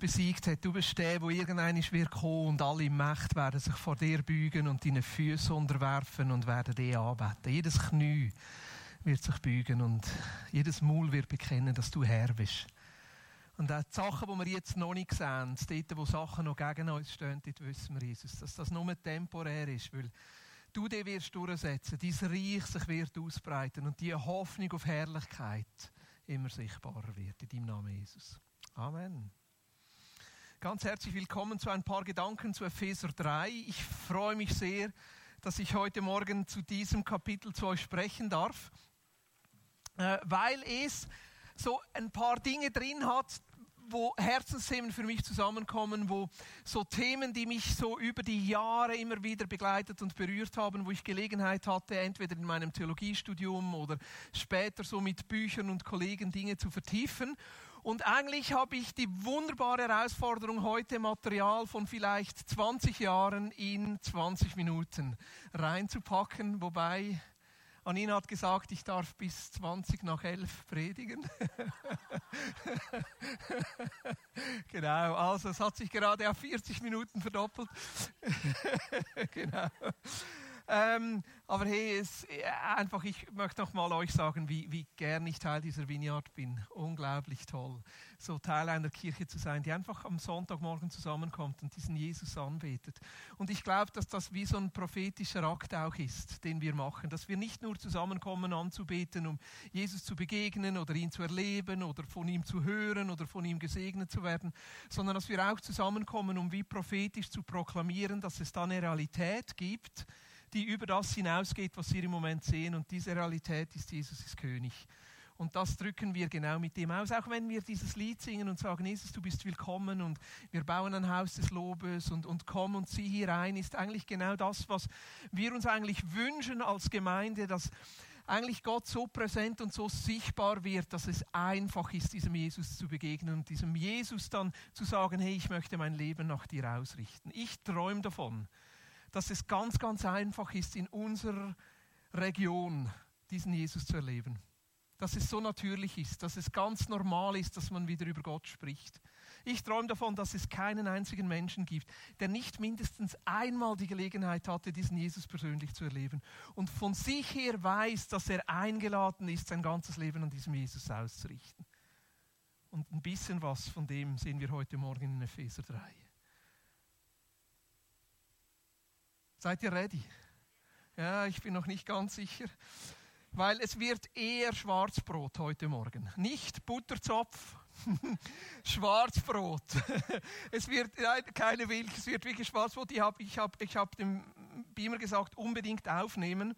besiegt hat. Du bist der, der irgendein wird kommen und alle Mächte werden sich vor dir beugen und deine Füße unterwerfen und werden dich anbeten. Jedes Knie wird sich beugen und jedes Maul wird bekennen, dass du Herr bist. Und auch die Sachen, die wir jetzt noch nicht sehen, dort, wo Sachen noch gegen uns stehen, dort wissen wir, Jesus, dass das nur temporär ist, weil du dich wirst durchsetzen, dein Reich sich wird ausbreiten und die Hoffnung auf Herrlichkeit immer sichtbarer wird. In deinem Namen, Jesus. Amen. Ganz herzlich willkommen zu ein paar Gedanken zu Epheser 3. Ich freue mich sehr, dass ich heute Morgen zu diesem Kapitel zu euch sprechen darf, äh, weil es so ein paar Dinge drin hat, wo Herzensthemen für mich zusammenkommen, wo so Themen, die mich so über die Jahre immer wieder begleitet und berührt haben, wo ich Gelegenheit hatte, entweder in meinem Theologiestudium oder später so mit Büchern und Kollegen Dinge zu vertiefen. Und eigentlich habe ich die wunderbare Herausforderung, heute Material von vielleicht 20 Jahren in 20 Minuten reinzupacken, wobei Anina hat gesagt, ich darf bis 20 nach 11 predigen. genau, also es hat sich gerade auf 40 Minuten verdoppelt. genau. Ähm, aber hey, es, äh, einfach, ich möchte noch mal euch sagen, wie, wie gern ich Teil dieser Vineyard bin. Unglaublich toll, so Teil einer Kirche zu sein, die einfach am Sonntagmorgen zusammenkommt und diesen Jesus anbetet. Und ich glaube, dass das wie so ein prophetischer Akt auch ist, den wir machen, dass wir nicht nur zusammenkommen anzubeten, um Jesus zu begegnen oder ihn zu erleben oder von ihm zu hören oder von ihm gesegnet zu werden, sondern dass wir auch zusammenkommen, um wie prophetisch zu proklamieren, dass es da eine Realität gibt, die über das hinausgeht, was wir im Moment sehen. Und diese Realität ist, Jesus ist König. Und das drücken wir genau mit dem aus. Auch wenn wir dieses Lied singen und sagen, Jesus, du bist willkommen und wir bauen ein Haus des Lobes und, und komm und zieh hier rein, ist eigentlich genau das, was wir uns eigentlich wünschen als Gemeinde, dass eigentlich Gott so präsent und so sichtbar wird, dass es einfach ist, diesem Jesus zu begegnen und diesem Jesus dann zu sagen, hey, ich möchte mein Leben nach dir ausrichten. Ich träume davon, dass es ganz, ganz einfach ist, in unserer Region diesen Jesus zu erleben. Dass es so natürlich ist, dass es ganz normal ist, dass man wieder über Gott spricht. Ich träume davon, dass es keinen einzigen Menschen gibt, der nicht mindestens einmal die Gelegenheit hatte, diesen Jesus persönlich zu erleben und von sich her weiß, dass er eingeladen ist, sein ganzes Leben an diesem Jesus auszurichten. Und ein bisschen was von dem sehen wir heute Morgen in Epheser 3. Seid ihr ready? Ja, ich bin noch nicht ganz sicher. Weil es wird eher Schwarzbrot heute Morgen. Nicht Butterzopf, Schwarzbrot. es wird keine Milch, es wird wirklich Schwarzbrot. Ich habe ich hab, ich hab dem Beamer gesagt, unbedingt aufnehmen,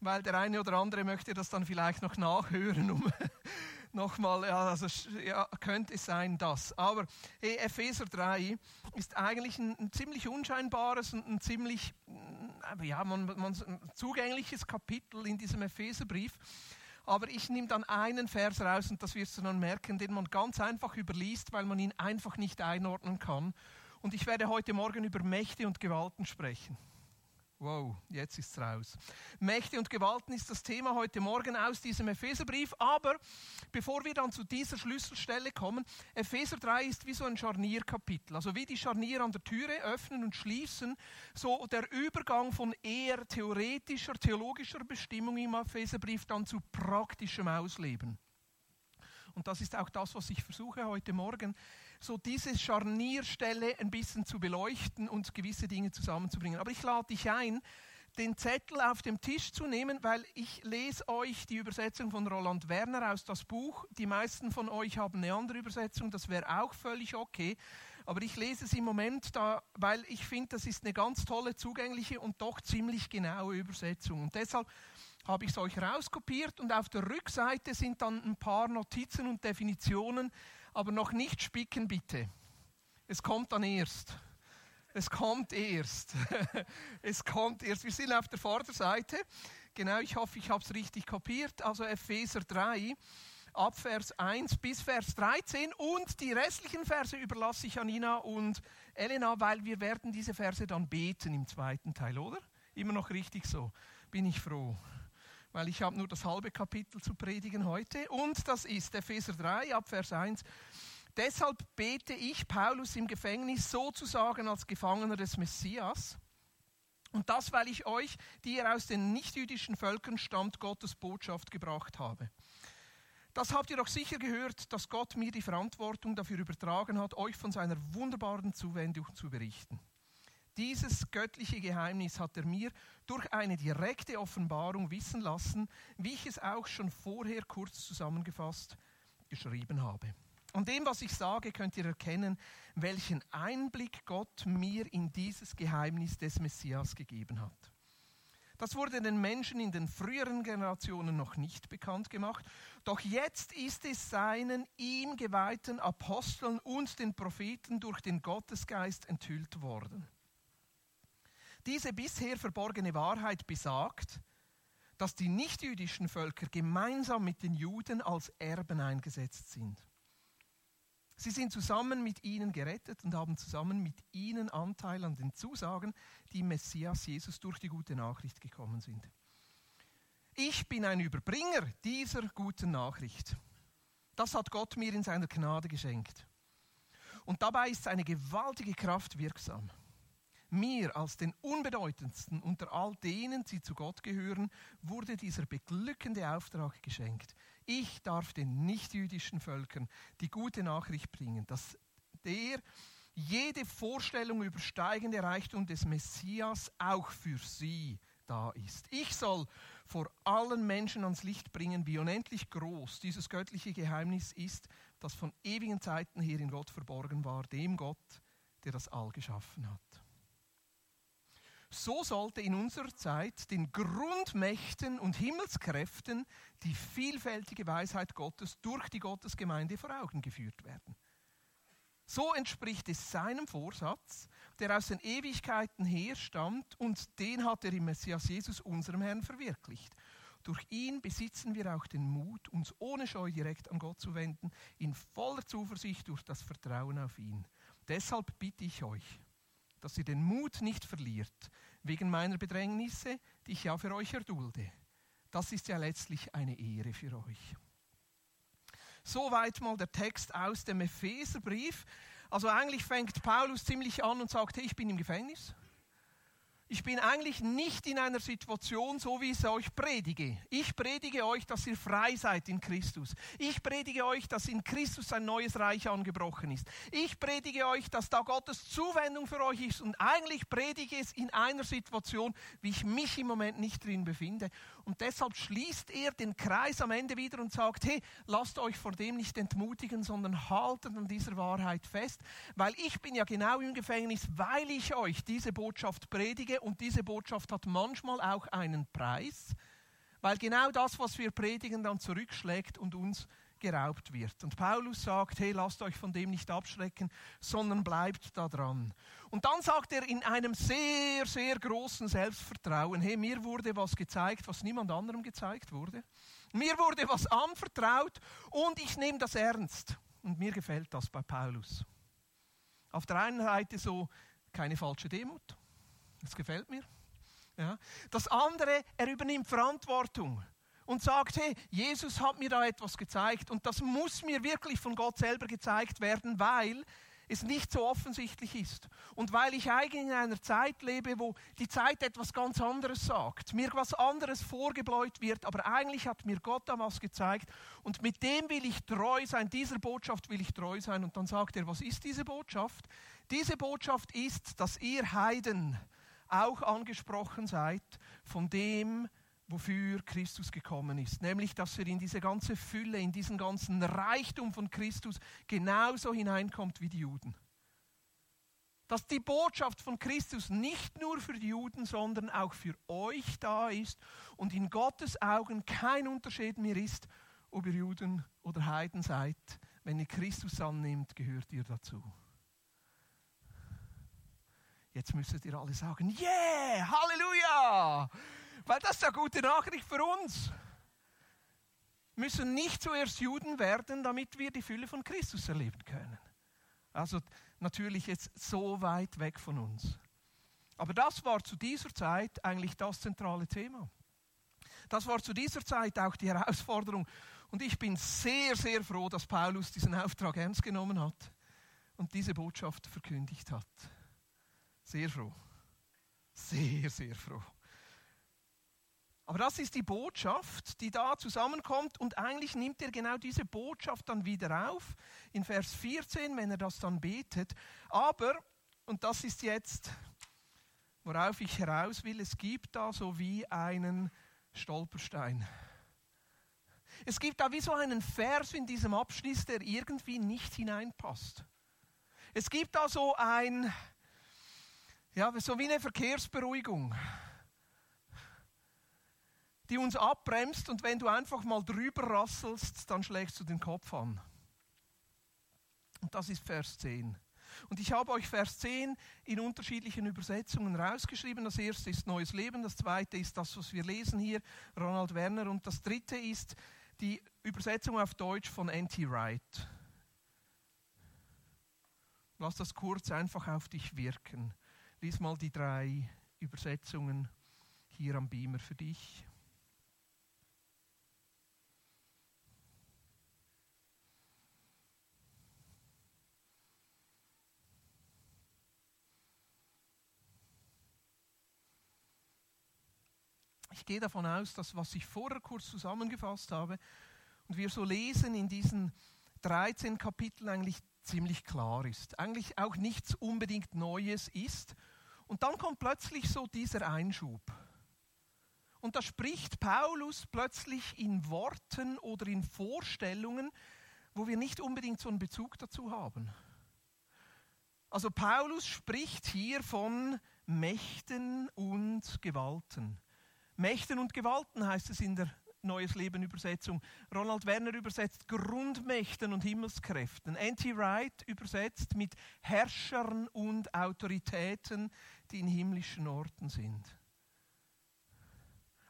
weil der eine oder andere möchte das dann vielleicht noch nachhören, um nochmal, ja, also ja, könnte sein, das. Aber hey, Epheser 3 ist eigentlich ein, ein ziemlich unscheinbares und ein ziemlich ja, man, man, zugängliches Kapitel in diesem Epheserbrief. Aber ich nehme dann einen Vers raus und das wirst du dann merken, den man ganz einfach überliest, weil man ihn einfach nicht einordnen kann. Und ich werde heute Morgen über Mächte und Gewalten sprechen. Wow, jetzt ist es raus. Mächte und Gewalten ist das Thema heute Morgen aus diesem Epheserbrief. Aber bevor wir dann zu dieser Schlüsselstelle kommen, Epheser 3 ist wie so ein Scharnierkapitel. Also wie die Scharnier an der Türe öffnen und schließen, so der Übergang von eher theoretischer, theologischer Bestimmung im Epheserbrief dann zu praktischem Ausleben. Und das ist auch das, was ich versuche heute Morgen so diese Scharnierstelle ein bisschen zu beleuchten und gewisse Dinge zusammenzubringen. Aber ich lade dich ein, den Zettel auf dem Tisch zu nehmen, weil ich lese euch die Übersetzung von Roland Werner aus das Buch. Die meisten von euch haben eine andere Übersetzung, das wäre auch völlig okay. Aber ich lese es im Moment da, weil ich finde, das ist eine ganz tolle, zugängliche und doch ziemlich genaue Übersetzung. Und deshalb habe ich es euch rauskopiert und auf der Rückseite sind dann ein paar Notizen und Definitionen, aber noch nicht spicken bitte. Es kommt dann erst. Es kommt erst. es kommt erst. Wir sind auf der Vorderseite. Genau, ich hoffe, ich habe es richtig kopiert. Also Epheser 3, ab Vers 1 bis Vers 13. Und die restlichen Verse überlasse ich an Ina und Elena, weil wir werden diese Verse dann beten im zweiten Teil, oder? Immer noch richtig so. Bin ich froh weil ich habe nur das halbe Kapitel zu predigen heute. Und das ist Epheser 3 ab Vers 1 Deshalb bete ich, Paulus im Gefängnis, sozusagen als Gefangener des Messias. Und das, weil ich euch, die ihr aus den nichtjüdischen Völkern stammt, Gottes Botschaft gebracht habe. Das habt ihr doch sicher gehört, dass Gott mir die Verantwortung dafür übertragen hat, euch von seiner wunderbaren Zuwendung zu berichten. Dieses göttliche Geheimnis hat er mir durch eine direkte Offenbarung wissen lassen, wie ich es auch schon vorher kurz zusammengefasst geschrieben habe. An dem, was ich sage, könnt ihr erkennen, welchen Einblick Gott mir in dieses Geheimnis des Messias gegeben hat. Das wurde den Menschen in den früheren Generationen noch nicht bekannt gemacht, doch jetzt ist es seinen ihm geweihten Aposteln und den Propheten durch den Gottesgeist enthüllt worden. Diese bisher verborgene Wahrheit besagt, dass die nichtjüdischen Völker gemeinsam mit den Juden als Erben eingesetzt sind. Sie sind zusammen mit ihnen gerettet und haben zusammen mit ihnen Anteil an den Zusagen, die Messias Jesus durch die gute Nachricht gekommen sind. Ich bin ein Überbringer dieser guten Nachricht. Das hat Gott mir in seiner Gnade geschenkt. Und dabei ist seine gewaltige Kraft wirksam. Mir als den unbedeutendsten unter all denen, die zu Gott gehören, wurde dieser beglückende Auftrag geschenkt. Ich darf den nichtjüdischen Völkern die gute Nachricht bringen, dass der jede Vorstellung übersteigende Reichtum des Messias auch für sie da ist. Ich soll vor allen Menschen ans Licht bringen, wie unendlich groß dieses göttliche Geheimnis ist, das von ewigen Zeiten her in Gott verborgen war, dem Gott, der das All geschaffen hat. So sollte in unserer Zeit den Grundmächten und Himmelskräften die vielfältige Weisheit Gottes durch die Gottesgemeinde vor Augen geführt werden. So entspricht es seinem Vorsatz, der aus den Ewigkeiten herstammt und den hat er im Messias Jesus, unserem Herrn, verwirklicht. Durch ihn besitzen wir auch den Mut, uns ohne Scheu direkt an Gott zu wenden, in voller Zuversicht durch das Vertrauen auf ihn. Deshalb bitte ich euch, dass ihr den Mut nicht verliert, wegen meiner Bedrängnisse, die ich ja für euch erdulde. Das ist ja letztlich eine Ehre für euch. Soweit mal der Text aus dem Epheserbrief. Also eigentlich fängt Paulus ziemlich an und sagt, hey, ich bin im Gefängnis. Ich bin eigentlich nicht in einer Situation, so wie ich es euch predige. Ich predige euch, dass ihr frei seid in Christus. Ich predige euch, dass in Christus ein neues Reich angebrochen ist. Ich predige euch, dass da Gottes Zuwendung für euch ist. Und eigentlich predige es in einer Situation, wie ich mich im Moment nicht drin befinde. Und deshalb schließt er den Kreis am Ende wieder und sagt, hey, lasst euch vor dem nicht entmutigen, sondern haltet an dieser Wahrheit fest. Weil ich bin ja genau im Gefängnis, weil ich euch diese Botschaft predige und diese Botschaft hat manchmal auch einen Preis, weil genau das, was wir predigen, dann zurückschlägt und uns geraubt wird. Und Paulus sagt, hey, lasst euch von dem nicht abschrecken, sondern bleibt da dran. Und dann sagt er in einem sehr, sehr großen Selbstvertrauen, hey, mir wurde was gezeigt, was niemand anderem gezeigt wurde. Mir wurde was anvertraut und ich nehme das ernst. Und mir gefällt das bei Paulus. Auf der einen Seite so keine falsche Demut. Das gefällt mir. Ja. Das andere, er übernimmt Verantwortung und sagt, hey, Jesus hat mir da etwas gezeigt und das muss mir wirklich von Gott selber gezeigt werden, weil es nicht so offensichtlich ist. Und weil ich eigentlich in einer Zeit lebe, wo die Zeit etwas ganz anderes sagt, mir was anderes vorgebläut wird, aber eigentlich hat mir Gott da was gezeigt und mit dem will ich treu sein, dieser Botschaft will ich treu sein. Und dann sagt er, was ist diese Botschaft? Diese Botschaft ist, dass ihr Heiden, auch angesprochen seid von dem, wofür Christus gekommen ist. Nämlich, dass er in diese ganze Fülle, in diesen ganzen Reichtum von Christus genauso hineinkommt wie die Juden. Dass die Botschaft von Christus nicht nur für die Juden, sondern auch für euch da ist und in Gottes Augen kein Unterschied mehr ist, ob ihr Juden oder Heiden seid. Wenn ihr Christus annimmt, gehört ihr dazu. Jetzt müsstet ihr alle sagen, yeah, Halleluja! Weil das ist eine gute Nachricht für uns. Wir müssen nicht zuerst Juden werden, damit wir die Fülle von Christus erleben können. Also natürlich jetzt so weit weg von uns. Aber das war zu dieser Zeit eigentlich das zentrale Thema. Das war zu dieser Zeit auch die Herausforderung. Und ich bin sehr, sehr froh, dass Paulus diesen Auftrag ernst genommen hat und diese Botschaft verkündigt hat. Sehr froh. Sehr, sehr froh. Aber das ist die Botschaft, die da zusammenkommt und eigentlich nimmt er genau diese Botschaft dann wieder auf in Vers 14, wenn er das dann betet. Aber, und das ist jetzt, worauf ich heraus will, es gibt da so wie einen Stolperstein. Es gibt da wie so einen Vers in diesem Abschnitt, der irgendwie nicht hineinpasst. Es gibt da so ein, ja, so wie eine Verkehrsberuhigung die uns abbremst und wenn du einfach mal drüber rasselst, dann schlägst du den Kopf an. Und das ist Vers 10. Und ich habe euch Vers 10 in unterschiedlichen Übersetzungen rausgeschrieben. Das erste ist Neues Leben, das zweite ist das, was wir lesen hier, Ronald Werner, und das dritte ist die Übersetzung auf Deutsch von N.T. Wright. Lass das kurz einfach auf dich wirken. Lies mal die drei Übersetzungen hier am Beamer für dich. Ich gehe davon aus, dass was ich vorher kurz zusammengefasst habe und wir so lesen in diesen 13 Kapiteln eigentlich ziemlich klar ist. Eigentlich auch nichts unbedingt Neues ist. Und dann kommt plötzlich so dieser Einschub. Und da spricht Paulus plötzlich in Worten oder in Vorstellungen, wo wir nicht unbedingt so einen Bezug dazu haben. Also Paulus spricht hier von Mächten und Gewalten. Mächten und Gewalten heißt es in der Neues Leben Übersetzung. Ronald Werner übersetzt Grundmächten und Himmelskräften. N.T. Wright übersetzt mit Herrschern und Autoritäten, die in himmlischen Orten sind.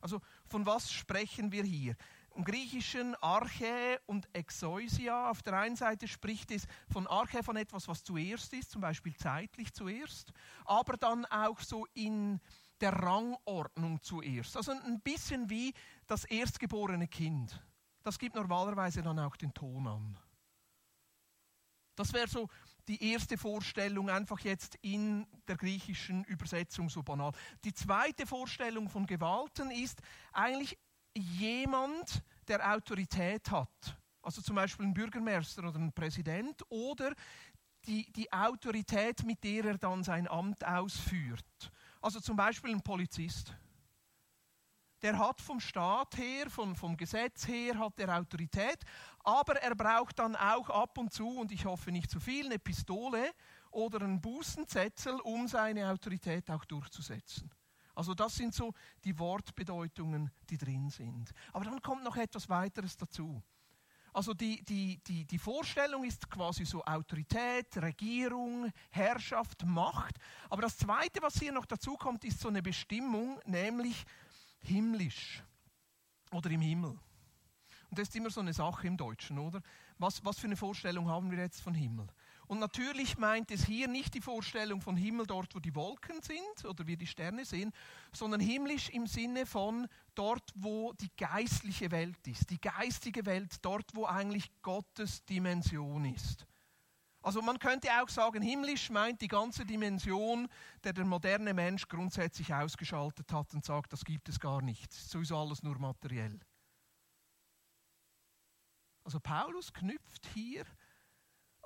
Also von was sprechen wir hier? Im Griechischen Arche und Exousia. Auf der einen Seite spricht es von Arche, von etwas, was zuerst ist, zum Beispiel zeitlich zuerst, aber dann auch so in der Rangordnung zuerst. Also ein bisschen wie das erstgeborene Kind. Das gibt normalerweise dann auch den Ton an. Das wäre so die erste Vorstellung, einfach jetzt in der griechischen Übersetzung so banal. Die zweite Vorstellung von Gewalten ist eigentlich jemand, der Autorität hat. Also zum Beispiel ein Bürgermeister oder ein Präsident oder die, die Autorität, mit der er dann sein Amt ausführt. Also zum Beispiel ein Polizist. Der hat vom Staat her, vom, vom Gesetz her, hat er Autorität, aber er braucht dann auch ab und zu, und ich hoffe nicht zu viel, eine Pistole oder einen Bußenzettel, um seine Autorität auch durchzusetzen. Also das sind so die Wortbedeutungen, die drin sind. Aber dann kommt noch etwas weiteres dazu. Also die, die, die, die Vorstellung ist quasi so Autorität, Regierung, Herrschaft, Macht. Aber das Zweite, was hier noch dazu kommt, ist so eine Bestimmung, nämlich himmlisch oder im Himmel. Und das ist immer so eine Sache im Deutschen, oder? Was, was für eine Vorstellung haben wir jetzt von Himmel? Und natürlich meint es hier nicht die Vorstellung von Himmel dort, wo die Wolken sind oder wir die Sterne sehen, sondern himmlisch im Sinne von dort, wo die geistliche Welt ist, die geistige Welt, dort, wo eigentlich Gottes Dimension ist. Also man könnte auch sagen, himmlisch meint die ganze Dimension, der der moderne Mensch grundsätzlich ausgeschaltet hat und sagt, das gibt es gar nicht. So ist alles nur materiell. Also Paulus knüpft hier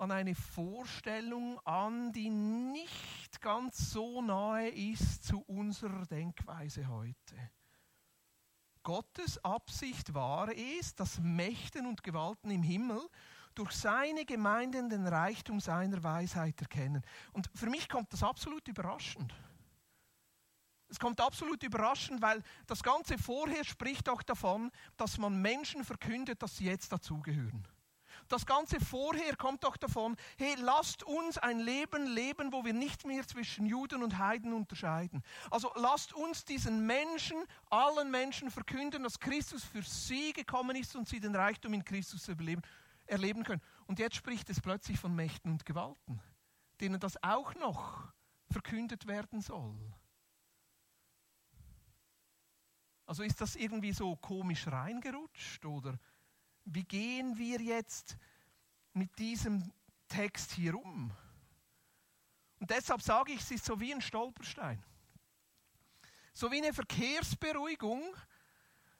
an eine Vorstellung an, die nicht ganz so nahe ist zu unserer Denkweise heute. Gottes Absicht war es, dass Mächten und Gewalten im Himmel durch seine Gemeinden den Reichtum seiner Weisheit erkennen. Und für mich kommt das absolut überraschend. Es kommt absolut überraschend, weil das Ganze vorher spricht auch davon, dass man Menschen verkündet, dass sie jetzt dazugehören. Das Ganze vorher kommt doch davon, hey, lasst uns ein Leben leben, wo wir nicht mehr zwischen Juden und Heiden unterscheiden. Also lasst uns diesen Menschen, allen Menschen verkünden, dass Christus für sie gekommen ist und sie den Reichtum in Christus erleben, erleben können. Und jetzt spricht es plötzlich von Mächten und Gewalten, denen das auch noch verkündet werden soll. Also ist das irgendwie so komisch reingerutscht oder wie gehen wir jetzt mit diesem Text hier um? Und deshalb sage ich, es ist so wie ein Stolperstein. So wie eine Verkehrsberuhigung,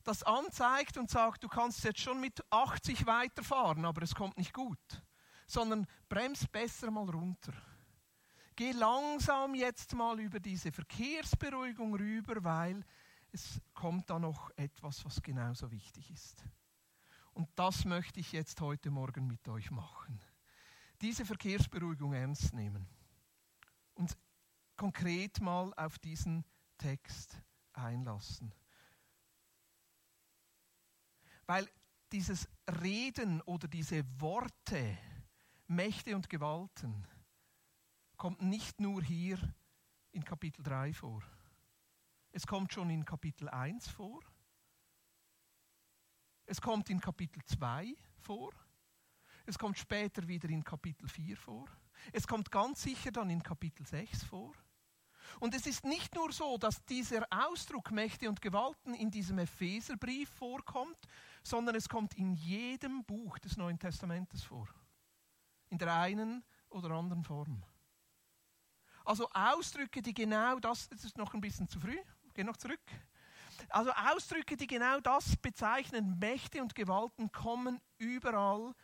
das anzeigt und sagt, du kannst jetzt schon mit 80 weiterfahren, aber es kommt nicht gut. Sondern bremst besser mal runter. Geh langsam jetzt mal über diese Verkehrsberuhigung rüber, weil es kommt da noch etwas, was genauso wichtig ist. Und das möchte ich jetzt heute Morgen mit euch machen. Diese Verkehrsberuhigung ernst nehmen und konkret mal auf diesen Text einlassen. Weil dieses Reden oder diese Worte, Mächte und Gewalten, kommt nicht nur hier in Kapitel 3 vor. Es kommt schon in Kapitel 1 vor. Es kommt in Kapitel 2 vor. Es kommt später wieder in Kapitel 4 vor. Es kommt ganz sicher dann in Kapitel 6 vor. Und es ist nicht nur so, dass dieser Ausdruck Mächte und Gewalten in diesem Epheserbrief vorkommt, sondern es kommt in jedem Buch des Neuen Testamentes vor. In der einen oder anderen Form. Also Ausdrücke, die genau das, das ist noch ein bisschen zu früh, geh noch zurück. Also Ausdrücke, die genau das bezeichnen, Mächte und Gewalten, kommen überall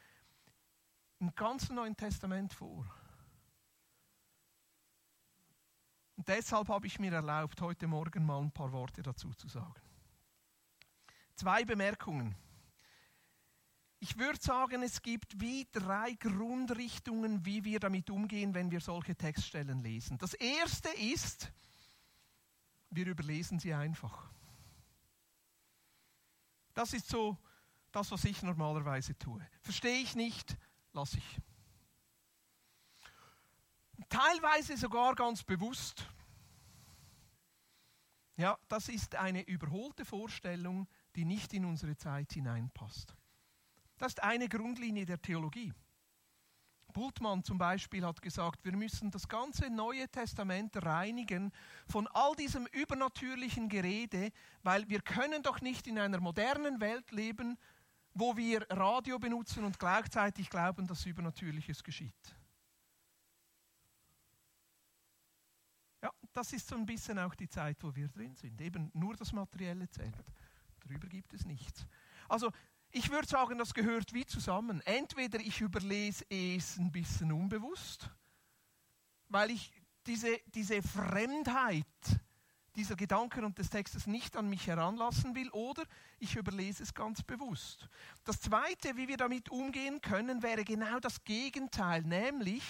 im ganzen Neuen Testament vor. Und deshalb habe ich mir erlaubt, heute Morgen mal ein paar Worte dazu zu sagen. Zwei Bemerkungen. Ich würde sagen, es gibt wie drei Grundrichtungen, wie wir damit umgehen, wenn wir solche Textstellen lesen. Das erste ist, wir überlesen sie einfach. Das ist so das, was ich normalerweise tue. Verstehe ich nicht, lasse ich. Teilweise sogar ganz bewusst. Ja, das ist eine überholte Vorstellung, die nicht in unsere Zeit hineinpasst. Das ist eine Grundlinie der Theologie. Bultmann zum Beispiel hat gesagt, wir müssen das ganze Neue Testament reinigen von all diesem übernatürlichen Gerede, weil wir können doch nicht in einer modernen Welt leben, wo wir Radio benutzen und gleichzeitig glauben, dass Übernatürliches geschieht. Ja, das ist so ein bisschen auch die Zeit, wo wir drin sind. Eben nur das Materielle zählt. Darüber gibt es nichts. Also ich würde sagen, das gehört wie zusammen. Entweder ich überlese es ein bisschen unbewusst, weil ich diese, diese Fremdheit dieser Gedanken und des Textes nicht an mich heranlassen will, oder ich überlese es ganz bewusst. Das Zweite, wie wir damit umgehen können, wäre genau das Gegenteil, nämlich,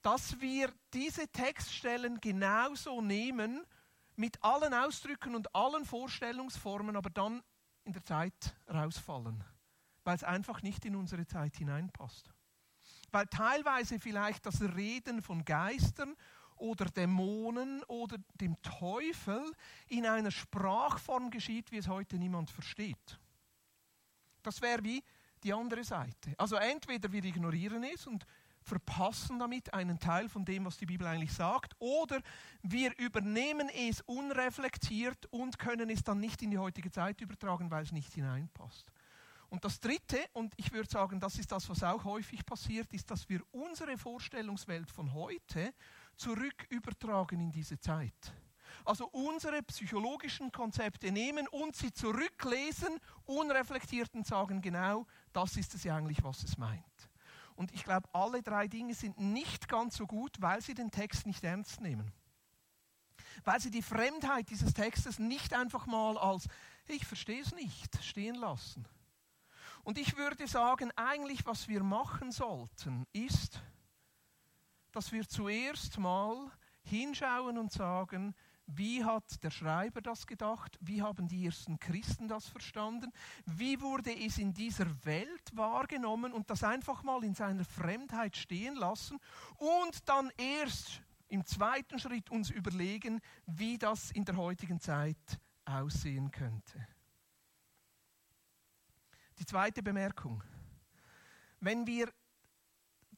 dass wir diese Textstellen genauso nehmen, mit allen Ausdrücken und allen Vorstellungsformen, aber dann in der Zeit rausfallen, weil es einfach nicht in unsere Zeit hineinpasst. Weil teilweise vielleicht das Reden von Geistern oder Dämonen oder dem Teufel in einer Sprachform geschieht, wie es heute niemand versteht. Das wäre wie die andere Seite. Also entweder wir ignorieren es und verpassen damit einen Teil von dem, was die Bibel eigentlich sagt, oder wir übernehmen es unreflektiert und können es dann nicht in die heutige Zeit übertragen, weil es nicht hineinpasst. Und das Dritte, und ich würde sagen, das ist das, was auch häufig passiert, ist, dass wir unsere Vorstellungswelt von heute zurück übertragen in diese Zeit. Also unsere psychologischen Konzepte nehmen und sie zurücklesen, unreflektiert und sagen, genau, das ist es ja eigentlich, was es meint. Und ich glaube, alle drei Dinge sind nicht ganz so gut, weil sie den Text nicht ernst nehmen. Weil sie die Fremdheit dieses Textes nicht einfach mal als, ich verstehe es nicht, stehen lassen. Und ich würde sagen, eigentlich was wir machen sollten, ist, dass wir zuerst mal hinschauen und sagen, wie hat der Schreiber das gedacht? Wie haben die ersten Christen das verstanden? Wie wurde es in dieser Welt wahrgenommen und das einfach mal in seiner Fremdheit stehen lassen und dann erst im zweiten Schritt uns überlegen, wie das in der heutigen Zeit aussehen könnte. Die zweite Bemerkung. Wenn wir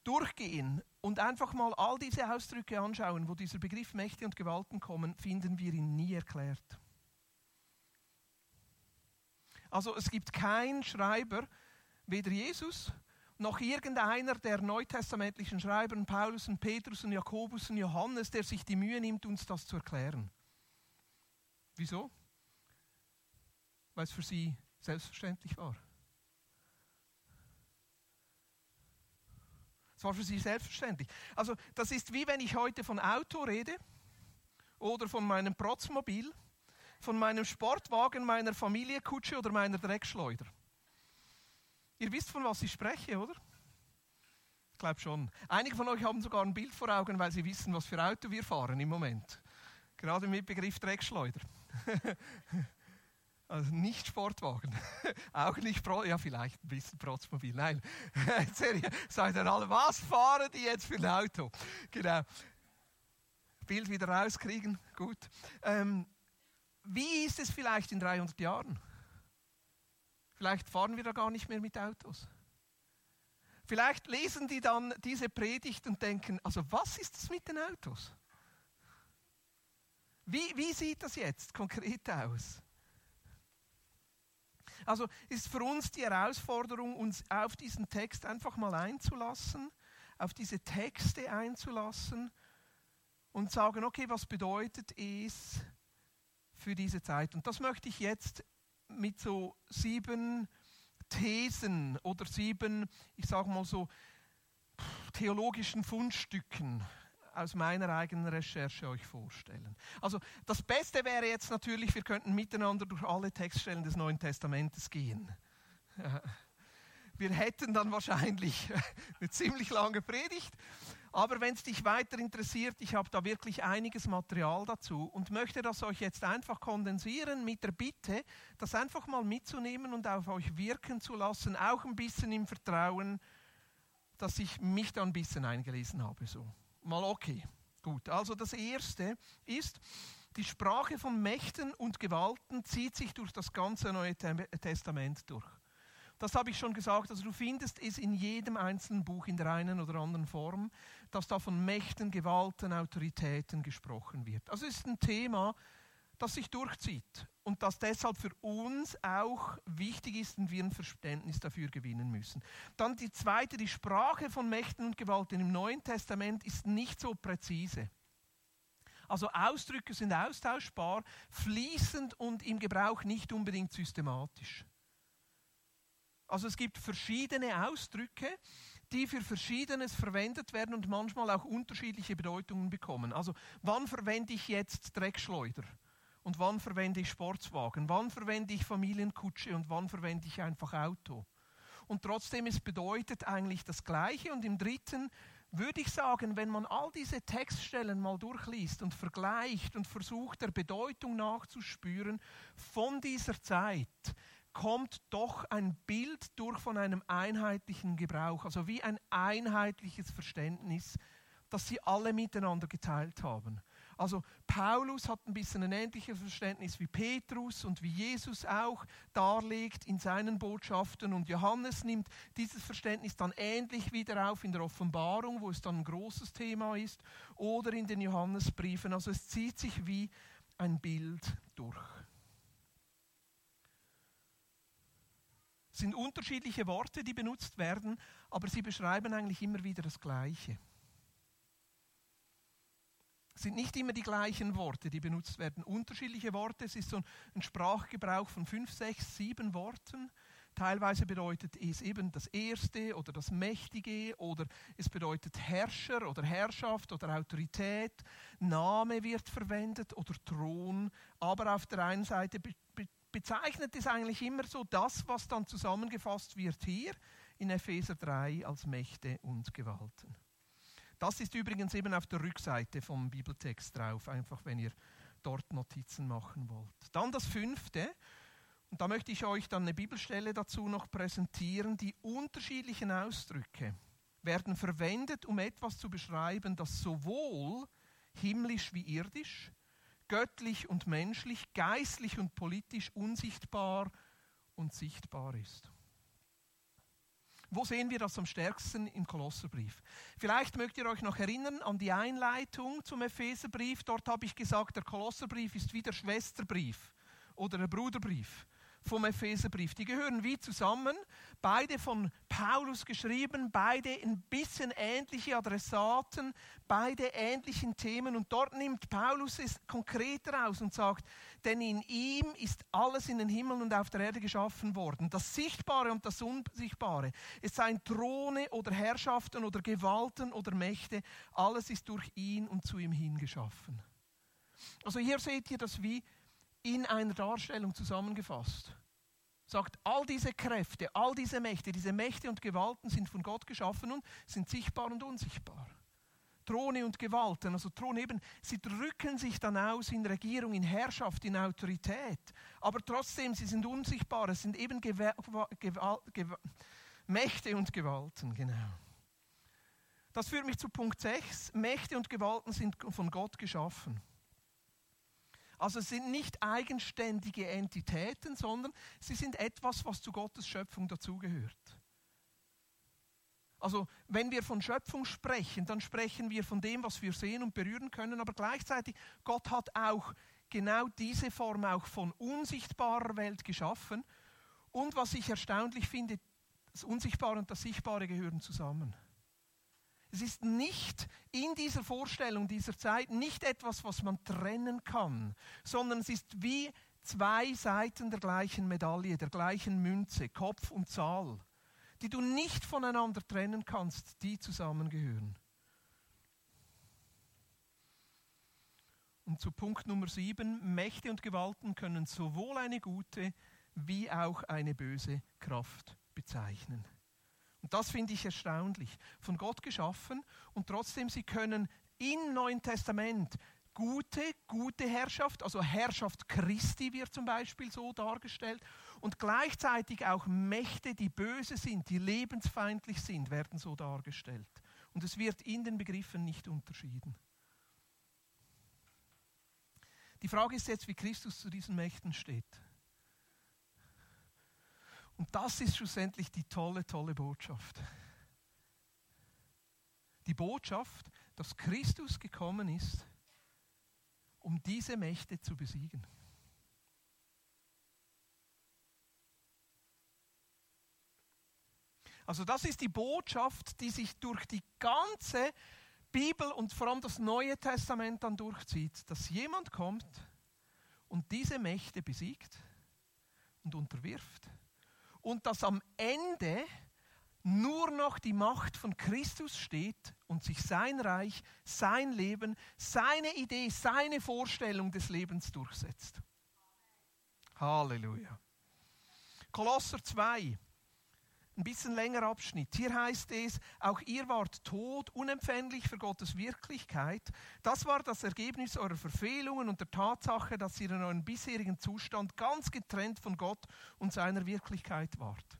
durchgehen und einfach mal all diese Ausdrücke anschauen, wo dieser Begriff Mächte und Gewalten kommen, finden wir ihn nie erklärt. Also es gibt keinen Schreiber, weder Jesus noch irgendeiner der neutestamentlichen Schreiber, Paulus und Petrus und Jakobus und Johannes, der sich die Mühe nimmt, uns das zu erklären. Wieso? Weil es für sie selbstverständlich war. War für sie selbstverständlich. Also das ist wie wenn ich heute von Auto rede oder von meinem Protzmobil, von meinem Sportwagen, meiner Familienkutsche oder meiner Dreckschleuder. Ihr wisst, von was ich spreche, oder? Ich glaube schon. Einige von euch haben sogar ein Bild vor Augen, weil sie wissen, was für Auto wir fahren im Moment. Gerade mit Begriff Dreckschleuder. Also nicht Sportwagen, auch nicht Pro, ja vielleicht ein bisschen Protzmobil. Nein, seid ihr alle, was fahren die jetzt für ein Auto? Genau. Bild wieder rauskriegen, gut. Ähm, wie ist es vielleicht in 300 Jahren? Vielleicht fahren wir da gar nicht mehr mit Autos. Vielleicht lesen die dann diese Predigt und denken, also was ist das mit den Autos? Wie, wie sieht das jetzt konkret aus? Also ist für uns die Herausforderung, uns auf diesen Text einfach mal einzulassen, auf diese Texte einzulassen und sagen, okay, was bedeutet es für diese Zeit? Und das möchte ich jetzt mit so sieben Thesen oder sieben, ich sage mal so, theologischen Fundstücken aus meiner eigenen Recherche euch vorstellen. Also das Beste wäre jetzt natürlich, wir könnten miteinander durch alle Textstellen des Neuen Testamentes gehen. Wir hätten dann wahrscheinlich eine ziemlich lange Predigt, aber wenn es dich weiter interessiert, ich habe da wirklich einiges Material dazu und möchte das euch jetzt einfach kondensieren mit der Bitte, das einfach mal mitzunehmen und auf euch wirken zu lassen, auch ein bisschen im Vertrauen, dass ich mich da ein bisschen eingelesen habe. So. Mal okay. Gut. Also das erste ist, die Sprache von Mächten und Gewalten zieht sich durch das ganze Neue Testament durch. Das habe ich schon gesagt. Also du findest es in jedem einzelnen Buch in der einen oder anderen Form, dass da von Mächten, Gewalten, Autoritäten gesprochen wird. Also es ist ein Thema, das sich durchzieht und das deshalb für uns auch wichtig ist und wir ein Verständnis dafür gewinnen müssen. Dann die zweite, die Sprache von Mächten und Gewalten im Neuen Testament ist nicht so präzise. Also Ausdrücke sind austauschbar, fließend und im Gebrauch nicht unbedingt systematisch. Also es gibt verschiedene Ausdrücke, die für Verschiedenes verwendet werden und manchmal auch unterschiedliche Bedeutungen bekommen. Also wann verwende ich jetzt Dreckschleuder? Und wann verwende ich Sportswagen? Wann verwende ich Familienkutsche und wann verwende ich einfach Auto? Und trotzdem, es bedeutet eigentlich das Gleiche. Und im dritten würde ich sagen, wenn man all diese Textstellen mal durchliest und vergleicht und versucht, der Bedeutung nachzuspüren von dieser Zeit, kommt doch ein Bild durch von einem einheitlichen Gebrauch, also wie ein einheitliches Verständnis, das sie alle miteinander geteilt haben. Also Paulus hat ein bisschen ein ähnliches Verständnis wie Petrus und wie Jesus auch darlegt in seinen Botschaften und Johannes nimmt dieses Verständnis dann ähnlich wieder auf in der Offenbarung, wo es dann ein großes Thema ist, oder in den Johannesbriefen. Also es zieht sich wie ein Bild durch. Es sind unterschiedliche Worte, die benutzt werden, aber sie beschreiben eigentlich immer wieder das Gleiche. Sind nicht immer die gleichen Worte, die benutzt werden. Unterschiedliche Worte, es ist so ein Sprachgebrauch von fünf, sechs, sieben Worten. Teilweise bedeutet es eben das Erste oder das Mächtige oder es bedeutet Herrscher oder Herrschaft oder Autorität. Name wird verwendet oder Thron. Aber auf der einen Seite bezeichnet es eigentlich immer so das, was dann zusammengefasst wird hier in Epheser 3 als Mächte und Gewalten. Das ist übrigens eben auf der Rückseite vom Bibeltext drauf, einfach wenn ihr dort Notizen machen wollt. Dann das fünfte, und da möchte ich euch dann eine Bibelstelle dazu noch präsentieren. Die unterschiedlichen Ausdrücke werden verwendet, um etwas zu beschreiben, das sowohl himmlisch wie irdisch, göttlich und menschlich, geistlich und politisch unsichtbar und sichtbar ist. Wo sehen wir das am stärksten im Kolosserbrief? Vielleicht mögt ihr euch noch erinnern an die Einleitung zum Epheserbrief. Dort habe ich gesagt, der Kolosserbrief ist wie der Schwesterbrief oder der Bruderbrief vom Epheserbrief. Die gehören wie zusammen, beide von Paulus geschrieben, beide ein bisschen ähnliche Adressaten, beide ähnlichen Themen. Und dort nimmt Paulus es konkreter aus und sagt, denn in ihm ist alles in den Himmeln und auf der Erde geschaffen worden. Das Sichtbare und das Unsichtbare. Es seien Throne oder Herrschaften oder Gewalten oder Mächte. Alles ist durch ihn und zu ihm hingeschaffen. Also hier seht ihr das wie in einer Darstellung zusammengefasst. Sagt, all diese Kräfte, all diese Mächte, diese Mächte und Gewalten sind von Gott geschaffen und sind sichtbar und unsichtbar. Throne und Gewalten, also Thron eben, sie drücken sich dann aus in Regierung, in Herrschaft, in Autorität. Aber trotzdem, sie sind unsichtbar, es sind eben Gew Gew Gew Mächte und Gewalten, genau. Das führt mich zu Punkt 6. Mächte und Gewalten sind von Gott geschaffen. Also es sind nicht eigenständige Entitäten, sondern sie sind etwas, was zu Gottes Schöpfung dazugehört. Also wenn wir von Schöpfung sprechen, dann sprechen wir von dem, was wir sehen und berühren können, aber gleichzeitig Gott hat auch genau diese Form auch von unsichtbarer Welt geschaffen. Und was ich erstaunlich finde, das Unsichtbare und das Sichtbare gehören zusammen. Es ist nicht in dieser Vorstellung dieser Zeit nicht etwas, was man trennen kann, sondern es ist wie zwei Seiten der gleichen Medaille, der gleichen Münze, Kopf und Zahl, die du nicht voneinander trennen kannst, die zusammengehören. Und zu Punkt Nummer sieben, Mächte und Gewalten können sowohl eine gute wie auch eine böse Kraft bezeichnen. Und das finde ich erstaunlich. Von Gott geschaffen und trotzdem, sie können im Neuen Testament gute, gute Herrschaft, also Herrschaft Christi wird zum Beispiel so dargestellt und gleichzeitig auch Mächte, die böse sind, die lebensfeindlich sind, werden so dargestellt. Und es wird in den Begriffen nicht unterschieden. Die Frage ist jetzt, wie Christus zu diesen Mächten steht. Und das ist schlussendlich die tolle, tolle Botschaft. Die Botschaft, dass Christus gekommen ist, um diese Mächte zu besiegen. Also das ist die Botschaft, die sich durch die ganze Bibel und vor allem das Neue Testament dann durchzieht, dass jemand kommt und diese Mächte besiegt und unterwirft und dass am Ende nur noch die Macht von Christus steht und sich sein Reich, sein Leben, seine Idee, seine Vorstellung des Lebens durchsetzt. Halleluja. Kolosser 2, ein bisschen länger Abschnitt. Hier heißt es, auch ihr wart tot, unempfänglich für Gottes Wirklichkeit. Das war das Ergebnis eurer Verfehlungen und der Tatsache, dass ihr in eurem bisherigen Zustand ganz getrennt von Gott und seiner Wirklichkeit wart.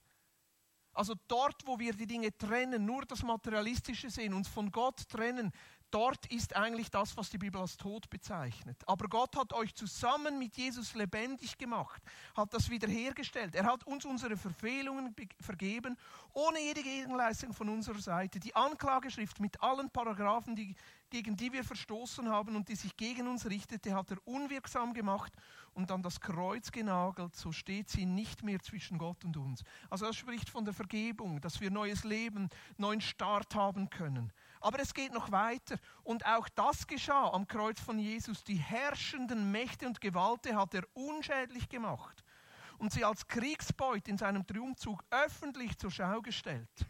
Also dort, wo wir die Dinge trennen, nur das Materialistische sehen, uns von Gott trennen, Dort ist eigentlich das, was die Bibel als Tod bezeichnet. Aber Gott hat euch zusammen mit Jesus lebendig gemacht, hat das wiederhergestellt. Er hat uns unsere Verfehlungen vergeben, ohne jede Gegenleistung von unserer Seite. Die Anklageschrift mit allen Paragraphen, die, gegen die wir verstoßen haben und die sich gegen uns richtete, hat er unwirksam gemacht und an das Kreuz genagelt, so steht sie nicht mehr zwischen Gott und uns. Also das spricht von der Vergebung, dass wir neues Leben, neuen Start haben können. Aber es geht noch weiter. Und auch das geschah am Kreuz von Jesus. Die herrschenden Mächte und Gewalten hat er unschädlich gemacht und sie als Kriegsbeut in seinem Triumphzug öffentlich zur Schau gestellt.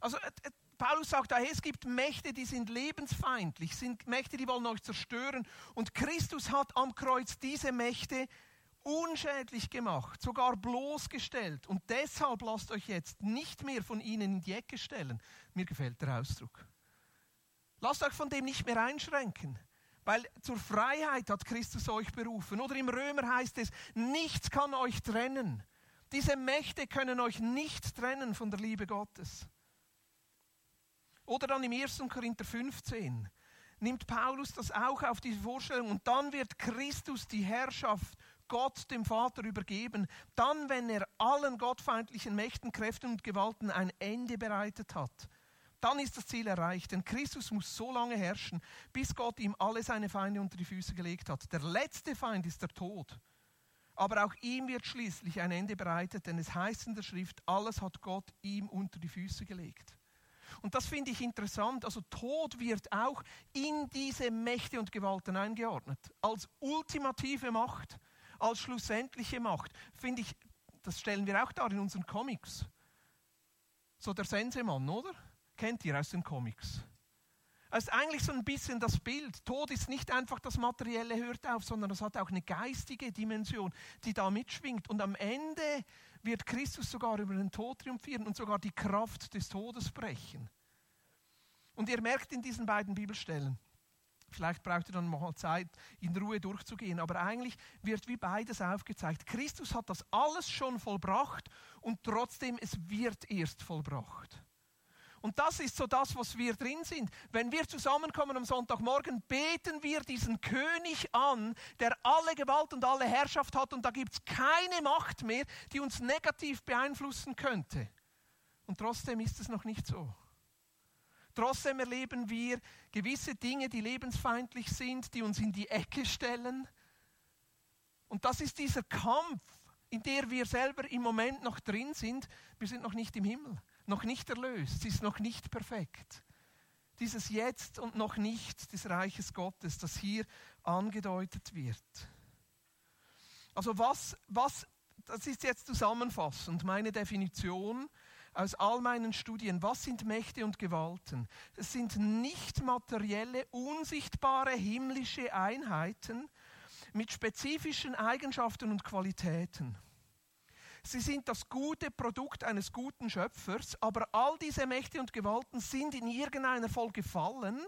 Also äh, äh, Paulus sagt da, es gibt Mächte, die sind lebensfeindlich, sind Mächte, die wollen euch zerstören. Und Christus hat am Kreuz diese Mächte unschädlich gemacht, sogar bloßgestellt. Und deshalb lasst euch jetzt nicht mehr von ihnen in die Ecke stellen. Mir gefällt der Ausdruck. Lasst euch von dem nicht mehr einschränken. Weil zur Freiheit hat Christus euch berufen. Oder im Römer heißt es, nichts kann euch trennen. Diese Mächte können euch nicht trennen von der Liebe Gottes. Oder dann im 1. Korinther 15 nimmt Paulus das auch auf diese Vorstellung und dann wird Christus die Herrschaft Gott dem Vater übergeben, dann, wenn er allen gottfeindlichen Mächten, Kräften und Gewalten ein Ende bereitet hat. Dann ist das Ziel erreicht, denn Christus muss so lange herrschen, bis Gott ihm alle seine Feinde unter die Füße gelegt hat. Der letzte Feind ist der Tod. Aber auch ihm wird schließlich ein Ende bereitet, denn es heißt in der Schrift, alles hat Gott ihm unter die Füße gelegt. Und das finde ich interessant. Also Tod wird auch in diese Mächte und Gewalten eingeordnet. Als ultimative Macht, als schlussendliche Macht. Finde ich, das stellen wir auch dar in unseren Comics. So der Sensemann, oder? Kennt ihr aus den Comics? Es ist eigentlich so ein bisschen das Bild. Tod ist nicht einfach das Materielle hört auf, sondern es hat auch eine geistige Dimension, die da mitschwingt. Und am Ende wird Christus sogar über den Tod triumphieren und sogar die Kraft des Todes brechen. Und ihr merkt in diesen beiden Bibelstellen, vielleicht braucht ihr dann mal Zeit, in Ruhe durchzugehen, aber eigentlich wird wie beides aufgezeigt. Christus hat das alles schon vollbracht und trotzdem es wird erst vollbracht. Und das ist so das, was wir drin sind. Wenn wir zusammenkommen am Sonntagmorgen, beten wir diesen König an, der alle Gewalt und alle Herrschaft hat und da gibt es keine Macht mehr, die uns negativ beeinflussen könnte. Und trotzdem ist es noch nicht so. Trotzdem erleben wir gewisse Dinge, die lebensfeindlich sind, die uns in die Ecke stellen. Und das ist dieser Kampf, in der wir selber im Moment noch drin sind. Wir sind noch nicht im Himmel noch nicht erlöst, sie ist noch nicht perfekt. Dieses Jetzt und noch nicht des Reiches Gottes, das hier angedeutet wird. Also was, was, das ist jetzt zusammenfassend meine Definition aus all meinen Studien. Was sind Mächte und Gewalten? Es sind nicht materielle, unsichtbare himmlische Einheiten mit spezifischen Eigenschaften und Qualitäten. Sie sind das gute Produkt eines guten Schöpfers, aber all diese Mächte und Gewalten sind in irgendeiner Form gefallen,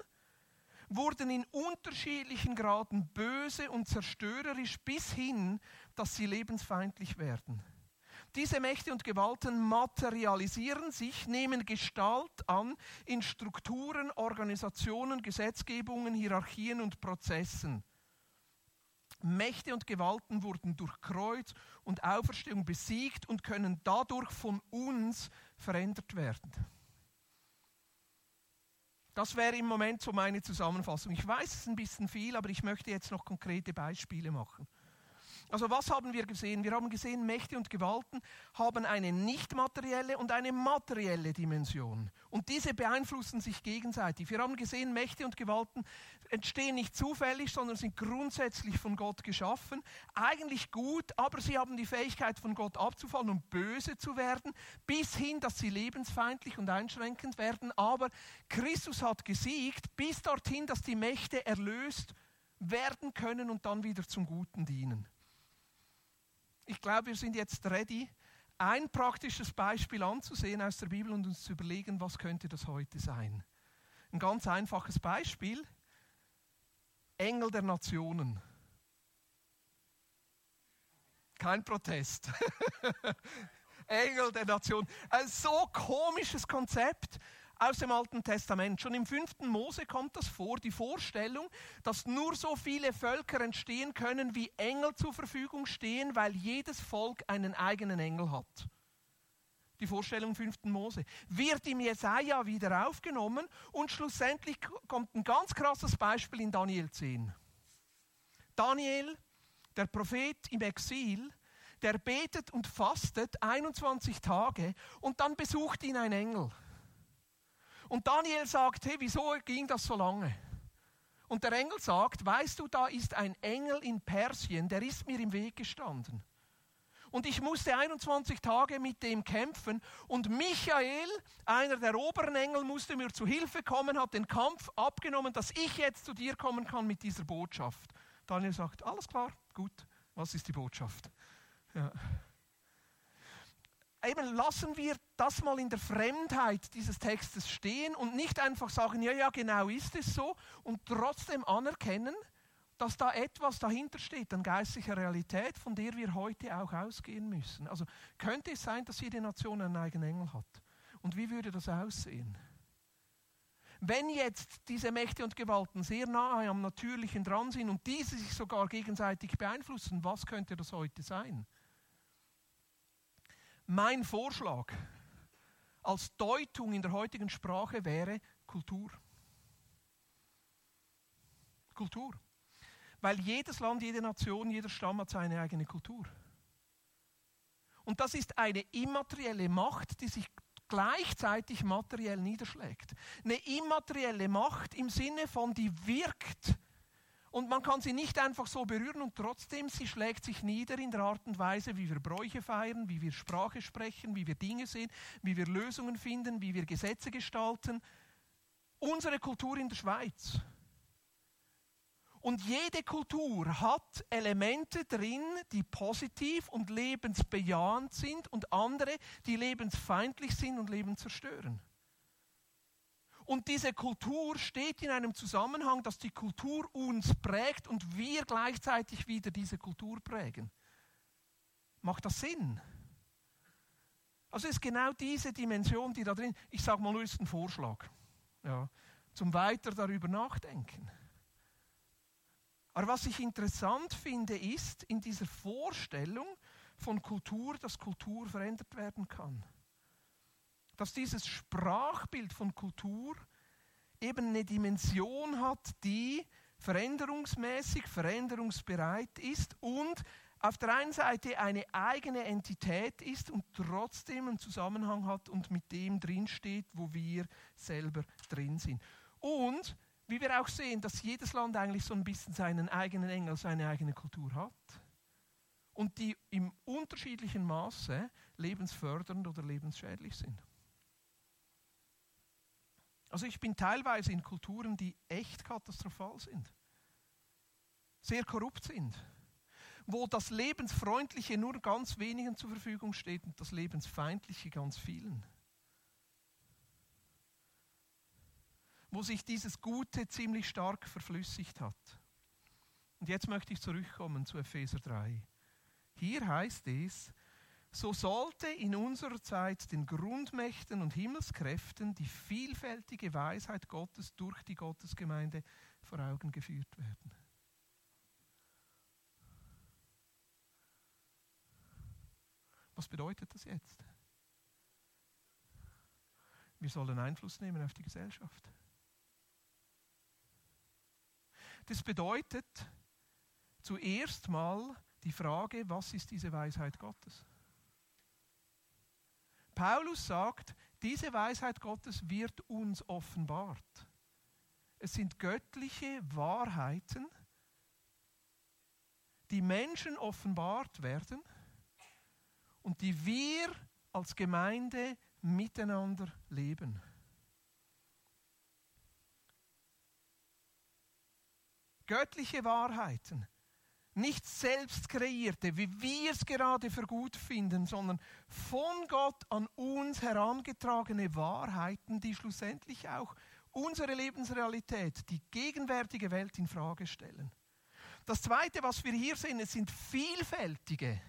wurden in unterschiedlichen Graden böse und zerstörerisch bis hin, dass sie lebensfeindlich werden. Diese Mächte und Gewalten materialisieren sich, nehmen Gestalt an in Strukturen, Organisationen, Gesetzgebungen, Hierarchien und Prozessen. Mächte und Gewalten wurden durch Kreuz und Auferstehung besiegt und können dadurch von uns verändert werden. Das wäre im Moment so meine Zusammenfassung. Ich weiß, es ist ein bisschen viel, aber ich möchte jetzt noch konkrete Beispiele machen. Also was haben wir gesehen? Wir haben gesehen, Mächte und Gewalten haben eine nicht materielle und eine materielle Dimension. Und diese beeinflussen sich gegenseitig. Wir haben gesehen, Mächte und Gewalten entstehen nicht zufällig, sondern sind grundsätzlich von Gott geschaffen. Eigentlich gut, aber sie haben die Fähigkeit, von Gott abzufallen und böse zu werden, bis hin, dass sie lebensfeindlich und einschränkend werden. Aber Christus hat gesiegt, bis dorthin, dass die Mächte erlöst werden können und dann wieder zum Guten dienen ich glaube, wir sind jetzt ready, ein praktisches Beispiel anzusehen aus der Bibel und uns zu überlegen, was könnte das heute sein. Ein ganz einfaches Beispiel. Engel der Nationen. Kein Protest. Engel der Nationen. Ein so komisches Konzept aus dem Alten Testament. Schon im fünften Mose kommt das vor, die Vorstellung, dass nur so viele Völker entstehen können, wie Engel zur Verfügung stehen, weil jedes Volk einen eigenen Engel hat. Die Vorstellung im fünften Mose. Wird im Jesaja wieder aufgenommen und schlussendlich kommt ein ganz krasses Beispiel in Daniel 10. Daniel, der Prophet im Exil, der betet und fastet 21 Tage und dann besucht ihn ein Engel. Und Daniel sagt, hey, wieso ging das so lange? Und der Engel sagt, weißt du, da ist ein Engel in Persien, der ist mir im Weg gestanden. Und ich musste 21 Tage mit dem kämpfen. Und Michael, einer der oberen Engel, musste mir zu Hilfe kommen, hat den Kampf abgenommen, dass ich jetzt zu dir kommen kann mit dieser Botschaft. Daniel sagt, alles klar, gut, was ist die Botschaft? Ja eben lassen wir das mal in der Fremdheit dieses Textes stehen und nicht einfach sagen, ja, ja, genau ist es so und trotzdem anerkennen, dass da etwas dahinter steht an geistlicher Realität, von der wir heute auch ausgehen müssen. Also könnte es sein, dass jede Nation einen eigenen Engel hat. Und wie würde das aussehen? Wenn jetzt diese Mächte und Gewalten sehr nahe am Natürlichen dran sind und diese sich sogar gegenseitig beeinflussen, was könnte das heute sein? Mein Vorschlag als Deutung in der heutigen Sprache wäre Kultur. Kultur. Weil jedes Land, jede Nation, jeder Stamm hat seine eigene Kultur. Und das ist eine immaterielle Macht, die sich gleichzeitig materiell niederschlägt. Eine immaterielle Macht im Sinne von, die wirkt. Und man kann sie nicht einfach so berühren und trotzdem, sie schlägt sich nieder in der Art und Weise, wie wir Bräuche feiern, wie wir Sprache sprechen, wie wir Dinge sehen, wie wir Lösungen finden, wie wir Gesetze gestalten. Unsere Kultur in der Schweiz und jede Kultur hat Elemente drin, die positiv und lebensbejahend sind und andere, die lebensfeindlich sind und Leben zerstören. Und diese Kultur steht in einem Zusammenhang, dass die Kultur uns prägt und wir gleichzeitig wieder diese Kultur prägen. Macht das Sinn? Also ist genau diese Dimension, die da drin, ich sage mal nur, ist ein Vorschlag, ja, zum weiter darüber nachdenken. Aber was ich interessant finde, ist in dieser Vorstellung von Kultur, dass Kultur verändert werden kann. Dass dieses Sprachbild von Kultur eben eine Dimension hat, die veränderungsmäßig, veränderungsbereit ist und auf der einen Seite eine eigene Entität ist und trotzdem einen Zusammenhang hat und mit dem drinsteht, wo wir selber drin sind. Und wie wir auch sehen, dass jedes Land eigentlich so ein bisschen seinen eigenen Engel, seine eigene Kultur hat. Und die im unterschiedlichen Maße lebensfördernd oder lebensschädlich sind. Also ich bin teilweise in Kulturen, die echt katastrophal sind, sehr korrupt sind, wo das Lebensfreundliche nur ganz wenigen zur Verfügung steht und das Lebensfeindliche ganz vielen. wo sich dieses Gute ziemlich stark verflüssigt hat. Und jetzt möchte ich zurückkommen zu Epheser 3. Hier heißt es, so sollte in unserer Zeit den Grundmächten und Himmelskräften die vielfältige Weisheit Gottes durch die Gottesgemeinde vor Augen geführt werden. Was bedeutet das jetzt? Wir sollen Einfluss nehmen auf die Gesellschaft. Das bedeutet zuerst mal die Frage, was ist diese Weisheit Gottes? Paulus sagt, diese Weisheit Gottes wird uns offenbart. Es sind göttliche Wahrheiten, die Menschen offenbart werden und die wir als Gemeinde miteinander leben. göttliche Wahrheiten, nicht selbst kreierte, wie wir es gerade für gut finden, sondern von Gott an uns herangetragene Wahrheiten, die schlussendlich auch unsere Lebensrealität, die gegenwärtige Welt in Frage stellen. Das zweite, was wir hier sehen, es sind vielfältige,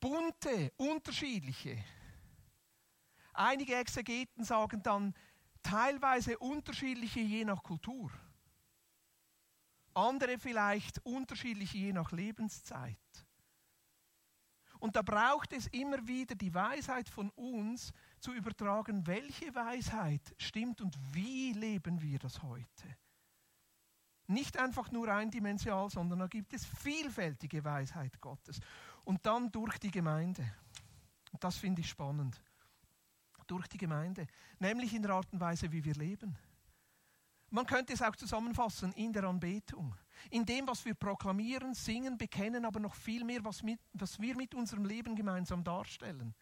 bunte, unterschiedliche. Einige Exegeten sagen dann teilweise unterschiedliche je nach Kultur andere vielleicht unterschiedliche je nach Lebenszeit. Und da braucht es immer wieder die Weisheit von uns zu übertragen, welche Weisheit stimmt und wie leben wir das heute. Nicht einfach nur eindimensional, sondern da gibt es vielfältige Weisheit Gottes. Und dann durch die Gemeinde. Und das finde ich spannend. Durch die Gemeinde. Nämlich in der Art und Weise, wie wir leben. Man könnte es auch zusammenfassen in der Anbetung. In dem, was wir proklamieren, singen, bekennen, aber noch viel mehr, was, mit, was wir mit unserem Leben gemeinsam darstellen.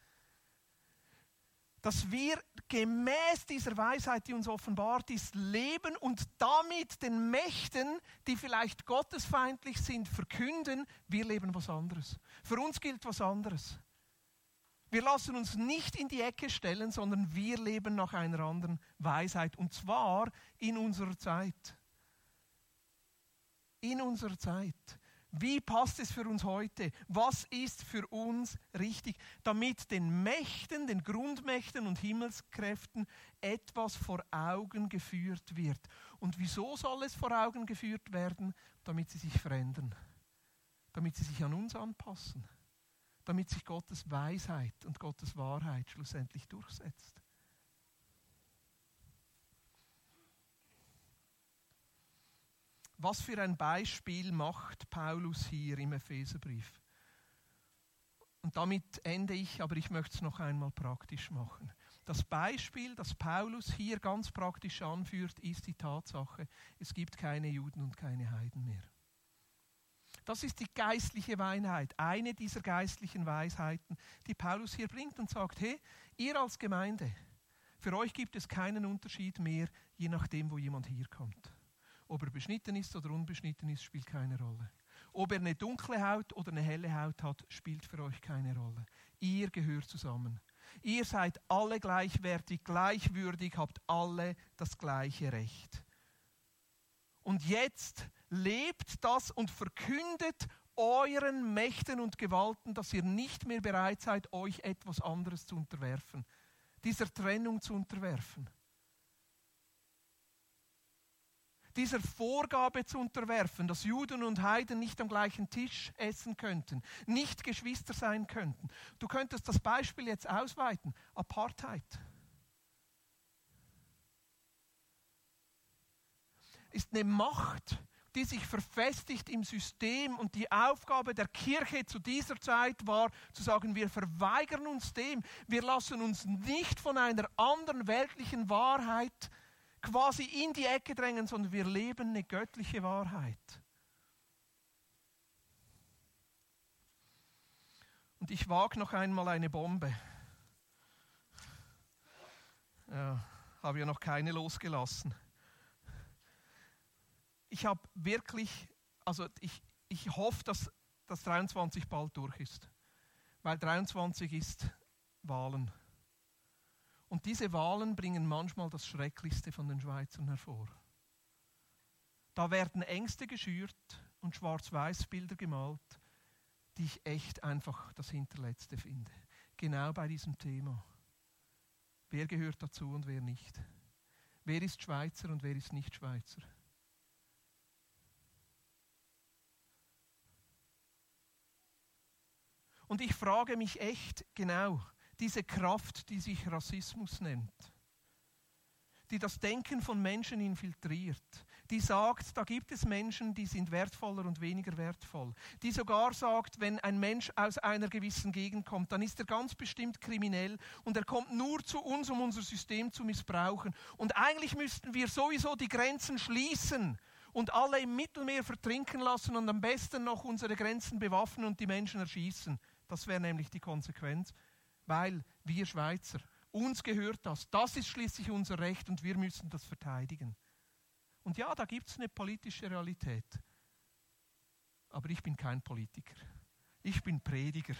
Dass wir gemäß dieser Weisheit, die uns offenbart ist, leben und damit den Mächten, die vielleicht gottesfeindlich sind, verkünden, wir leben was anderes. Für uns gilt was anderes. Wir lassen uns nicht in die Ecke stellen, sondern wir leben nach einer anderen Weisheit. Und zwar in unserer Zeit. In unserer Zeit. Wie passt es für uns heute? Was ist für uns richtig, damit den Mächten, den Grundmächten und Himmelskräften etwas vor Augen geführt wird? Und wieso soll es vor Augen geführt werden? Damit sie sich verändern, damit sie sich an uns anpassen damit sich Gottes Weisheit und Gottes Wahrheit schlussendlich durchsetzt. Was für ein Beispiel macht Paulus hier im Epheserbrief? Und damit ende ich, aber ich möchte es noch einmal praktisch machen. Das Beispiel, das Paulus hier ganz praktisch anführt, ist die Tatsache, es gibt keine Juden und keine Heiden mehr. Das ist die geistliche Weisheit, eine dieser geistlichen Weisheiten, die Paulus hier bringt und sagt, hey, ihr als Gemeinde, für euch gibt es keinen Unterschied mehr, je nachdem, wo jemand hier kommt. Ob er beschnitten ist oder unbeschnitten ist, spielt keine Rolle. Ob er eine dunkle Haut oder eine helle Haut hat, spielt für euch keine Rolle. Ihr gehört zusammen. Ihr seid alle gleichwertig, gleichwürdig, habt alle das gleiche Recht. Und jetzt lebt das und verkündet euren Mächten und Gewalten, dass ihr nicht mehr bereit seid, euch etwas anderes zu unterwerfen, dieser Trennung zu unterwerfen dieser Vorgabe zu unterwerfen, dass Juden und Heiden nicht am gleichen Tisch essen könnten, nicht Geschwister sein könnten. Du könntest das Beispiel jetzt ausweiten. Apartheid. Ist eine Macht, die sich verfestigt im System und die Aufgabe der Kirche zu dieser Zeit war, zu sagen, wir verweigern uns dem, wir lassen uns nicht von einer anderen weltlichen Wahrheit quasi in die Ecke drängen, sondern wir leben eine göttliche Wahrheit. Und ich wage noch einmal eine Bombe. Ja, habe ja noch keine losgelassen. Ich habe wirklich, also ich, ich hoffe, dass das 23 bald durch ist. Weil 23 ist Wahlen. Und diese Wahlen bringen manchmal das Schrecklichste von den Schweizern hervor. Da werden Ängste geschürt und Schwarz-Weiß-Bilder gemalt, die ich echt einfach das Hinterletzte finde. Genau bei diesem Thema. Wer gehört dazu und wer nicht? Wer ist Schweizer und wer ist nicht Schweizer? Und ich frage mich echt genau, diese Kraft, die sich Rassismus nennt, die das Denken von Menschen infiltriert, die sagt, da gibt es Menschen, die sind wertvoller und weniger wertvoll, die sogar sagt, wenn ein Mensch aus einer gewissen Gegend kommt, dann ist er ganz bestimmt kriminell und er kommt nur zu uns, um unser System zu missbrauchen. Und eigentlich müssten wir sowieso die Grenzen schließen und alle im Mittelmeer vertrinken lassen und am besten noch unsere Grenzen bewaffnen und die Menschen erschießen. Das wäre nämlich die Konsequenz weil wir Schweizer, uns gehört das. Das ist schließlich unser Recht und wir müssen das verteidigen. Und ja, da gibt es eine politische Realität. Aber ich bin kein Politiker. Ich bin Prediger.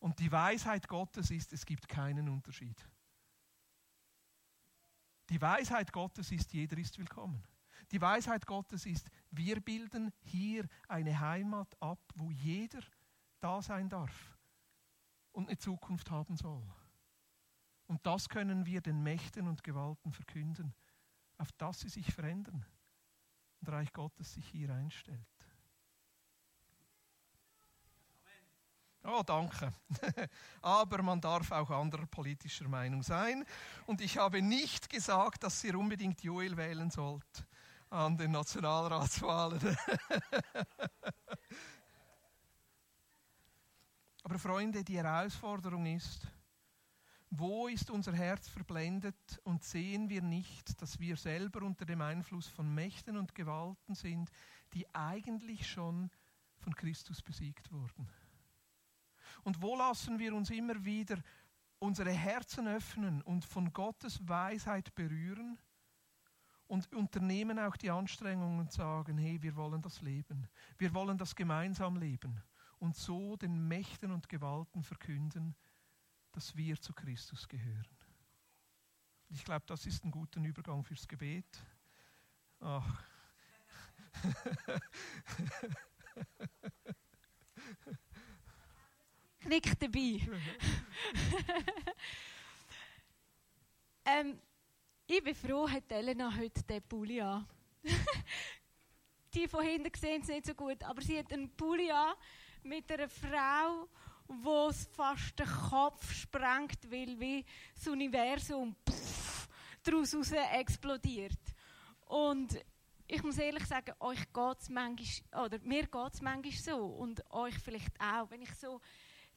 Und die Weisheit Gottes ist, es gibt keinen Unterschied. Die Weisheit Gottes ist, jeder ist willkommen. Die Weisheit Gottes ist, wir bilden hier eine Heimat ab, wo jeder da sein darf und eine Zukunft haben soll. Und das können wir den Mächten und Gewalten verkünden, auf dass sie sich verändern und Reich Gottes sich hier einstellt. Oh, danke. Aber man darf auch anderer politischer Meinung sein. Und ich habe nicht gesagt, dass ihr unbedingt Joel wählen sollt an den Nationalratswahlen. Aber Freunde, die Herausforderung ist, wo ist unser Herz verblendet und sehen wir nicht, dass wir selber unter dem Einfluss von Mächten und Gewalten sind, die eigentlich schon von Christus besiegt wurden? Und wo lassen wir uns immer wieder unsere Herzen öffnen und von Gottes Weisheit berühren und unternehmen auch die Anstrengungen und sagen, hey, wir wollen das leben, wir wollen das gemeinsam leben und so den Mächten und Gewalten verkünden, dass wir zu Christus gehören. Ich glaube, das ist ein guter Übergang fürs Gebet. Ach. Knick dabei. ähm, ich bin froh, hat Elena heute den Pulli an. Die von hinten sehen es nicht so gut, aber sie hat einen Pulli an mit einer Frau, wo es fast den Kopf sprengt, weil wie das Universum pff, daraus explodiert. Und ich muss ehrlich sagen, euch geht es manchmal, oder mir geht es manchmal so und euch vielleicht auch, wenn ich so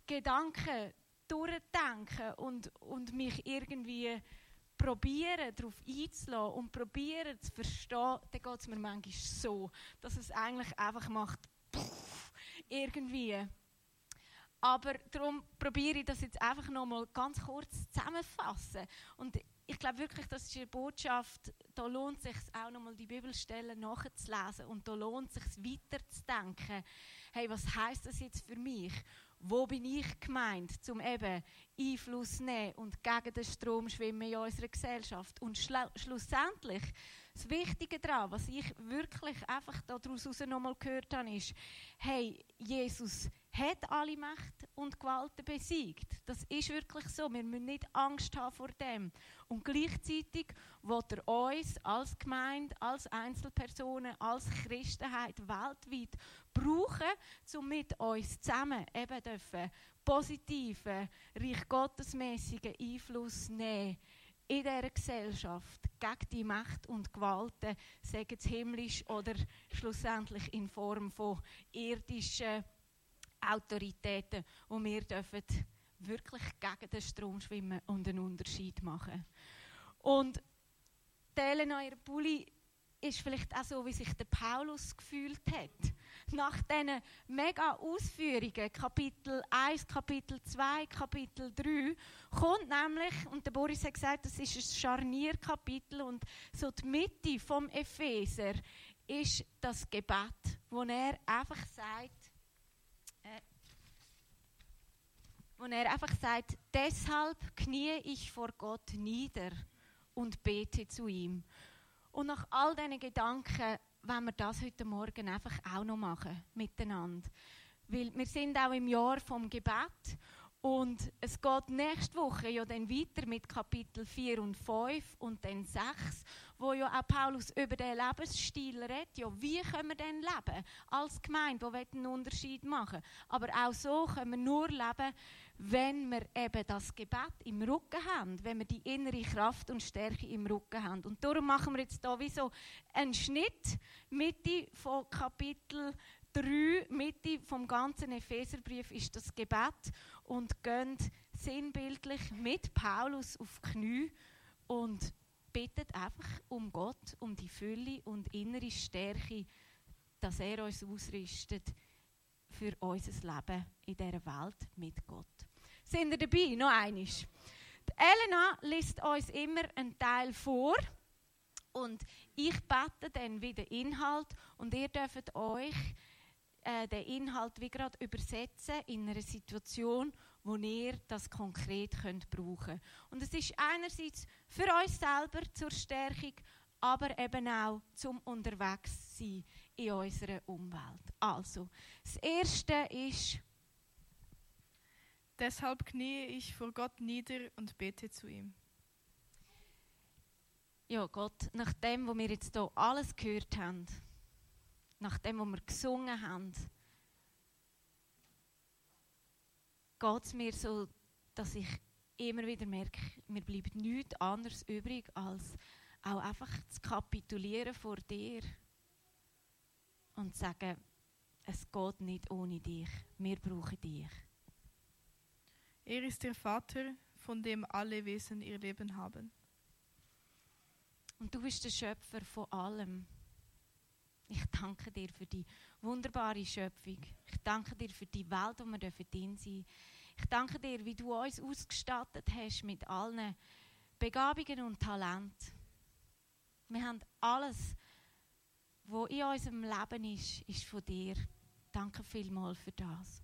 Gedanken durchdenke und, und mich irgendwie probieren, darauf einzulassen und probieren zu verstehen, dann geht es mir manchmal so, dass es eigentlich einfach macht, pff, irgendwie. Aber darum probiere ich das jetzt einfach nochmal ganz kurz zusammenfassen. Und ich glaube wirklich, das ist eine Botschaft, da lohnt es sich auch nochmal die Bibelstellen nachzulesen und da lohnt es sich weiterzudenken. Hey, was heißt das jetzt für mich? Wo bin ich gemeint, um eben Einfluss nehmen und gegen den Strom schwimmen in unserer Gesellschaft? Und schlussendlich, das Wichtige daran, was ich wirklich einfach daraus nochmal gehört habe, ist, hey, Jesus hat alle Macht und Gewalten besiegt. Das ist wirklich so. Wir müssen nicht Angst haben vor dem. Und gleichzeitig wird er uns als Gemeinde, als Einzelpersonen, als Christenheit weltweit brauchen, um mit uns zusammen eben dürfen positiven, reich gottesmäßigen Einfluss nehmen in dieser Gesellschaft gegen die Macht und Gewalten, sagen es himmlisch oder schlussendlich in Form von irdischen Autoritäten, wo wir dürfen wirklich gegen den Strom schwimmen und einen Unterschied machen. Und Teilen eurer Bulli ist vielleicht auch so, wie sich der Paulus gefühlt hat. Nach diesen mega Ausführungen, Kapitel 1, Kapitel 2, Kapitel 3, kommt nämlich, und der Boris hat gesagt, das ist ein Scharnierkapitel und so die Mitte vom Epheser ist das Gebet, wo er einfach sagt, äh, wo er einfach sagt, deshalb knie ich vor Gott nieder und bete zu ihm. Und nach all diesen Gedanken wollen wir das heute Morgen einfach auch noch machen, miteinander. Weil wir sind auch im Jahr vom Gebet und es geht nächste Woche ja dann weiter mit Kapitel 4 und 5 und dann 6, wo ja auch Paulus über den Lebensstil redet. Ja, wie können wir denn leben als Gemeinde, die einen Unterschied machen Aber auch so können wir nur leben, wenn wir eben das Gebet im Rücken haben, wenn wir die innere Kraft und Stärke im Rücken haben. Und darum machen wir jetzt hier wie so einen Schnitt, Mitte von Kapitel 3, Mitte vom ganzen Epheserbrief ist das Gebet und gehen sinnbildlich mit Paulus auf die Knie und bittet einfach um Gott, um die Fülle und innere Stärke, dass er uns ausrüstet für unser Leben in dieser Welt mit Gott. Sind ihr dabei? Noch einiges. Elena liest uns immer einen Teil vor und ich bete dann wieder Inhalt und ihr dürft euch äh, den Inhalt wie gerade übersetzen in einer Situation, wo ihr das konkret könnt brauchen. Und es ist einerseits für uns selber zur Stärkung, aber eben auch zum unterwegs sein in unserer Umwelt. Also, das erste ist Deshalb kniee ich vor Gott nieder und bete zu ihm. Ja, Gott, nach dem, was wir jetzt hier alles gehört haben, nach dem, was wir gesungen haben, geht es mir so, dass ich immer wieder merke, mir bleibt nichts anderes übrig, als auch einfach zu kapitulieren vor dir und zu sagen, es geht nicht ohne dich, wir brauchen dich. Er ist der Vater, von dem alle Wesen ihr Leben haben. Und du bist der Schöpfer von allem. Ich danke dir für die wunderbare Schöpfung. Ich danke dir für die Welt, wo wir drin sein dürfen. Ich danke dir, wie du uns ausgestattet hast mit allen Begabungen und Talenten. Wir haben alles, was in unserem Leben ist, ist von dir. Danke vielmals für das.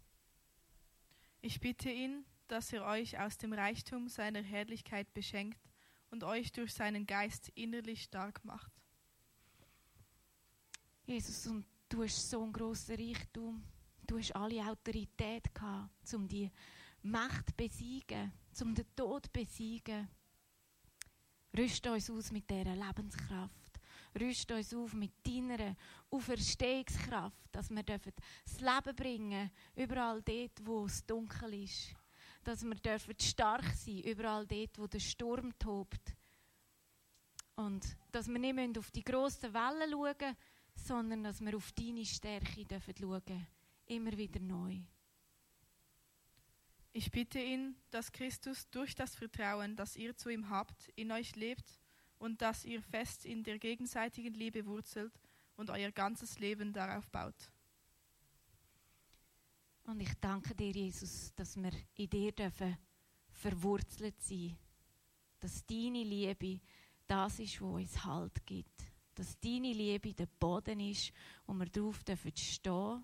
Ich bitte ihn, dass er euch aus dem Reichtum seiner Herrlichkeit beschenkt und euch durch seinen Geist innerlich stark macht. Jesus, und du hast so einen grossen Reichtum. Du hast alle Autorität gehabt, um die Macht zu besiegen, um den Tod zu besiegen. Rüst uns aus mit dieser Lebenskraft. Rüst uns auf mit deiner Auferstehungskraft, dass wir das Leben bringen überall dort, wo es dunkel ist dass wir dürfen stark sein überall dort, wo der Sturm tobt. Und dass wir nicht auf die grossen Wellen schauen sondern dass wir auf deine Stärke dürfen schauen immer wieder neu. Ich bitte ihn, dass Christus durch das Vertrauen, das ihr zu ihm habt, in euch lebt und dass ihr fest in der gegenseitigen Liebe wurzelt und euer ganzes Leben darauf baut. Und ich danke dir, Jesus, dass wir in dir dürfen verwurzelt sein Dass deine Liebe das ist, was uns Halt gibt. Dass deine Liebe der Boden ist, wo wir stehen dürfen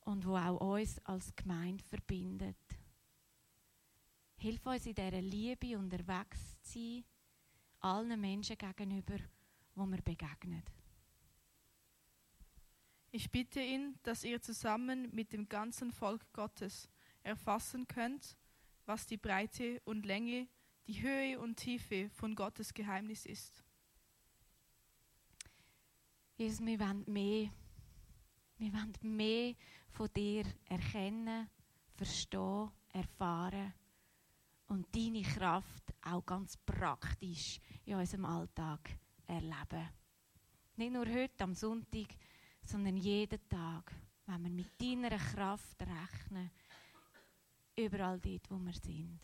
und wo auch uns als Gemeinde verbindet. Hilf uns in dieser Liebe unterwegs zu sein, allen Menschen gegenüber, wo wir begegnen. Ich bitte ihn, dass ihr zusammen mit dem ganzen Volk Gottes erfassen könnt, was die Breite und Länge, die Höhe und Tiefe von Gottes Geheimnis ist. Jesus, wir wollen mehr. Wir wollen mehr von dir erkennen, verstehen, erfahren und deine Kraft auch ganz praktisch in unserem Alltag erleben. Nicht nur heute am Sonntag, sondern jeden Tag, wenn wir mit deiner Kraft rechnen, überall dort, wo wir sind.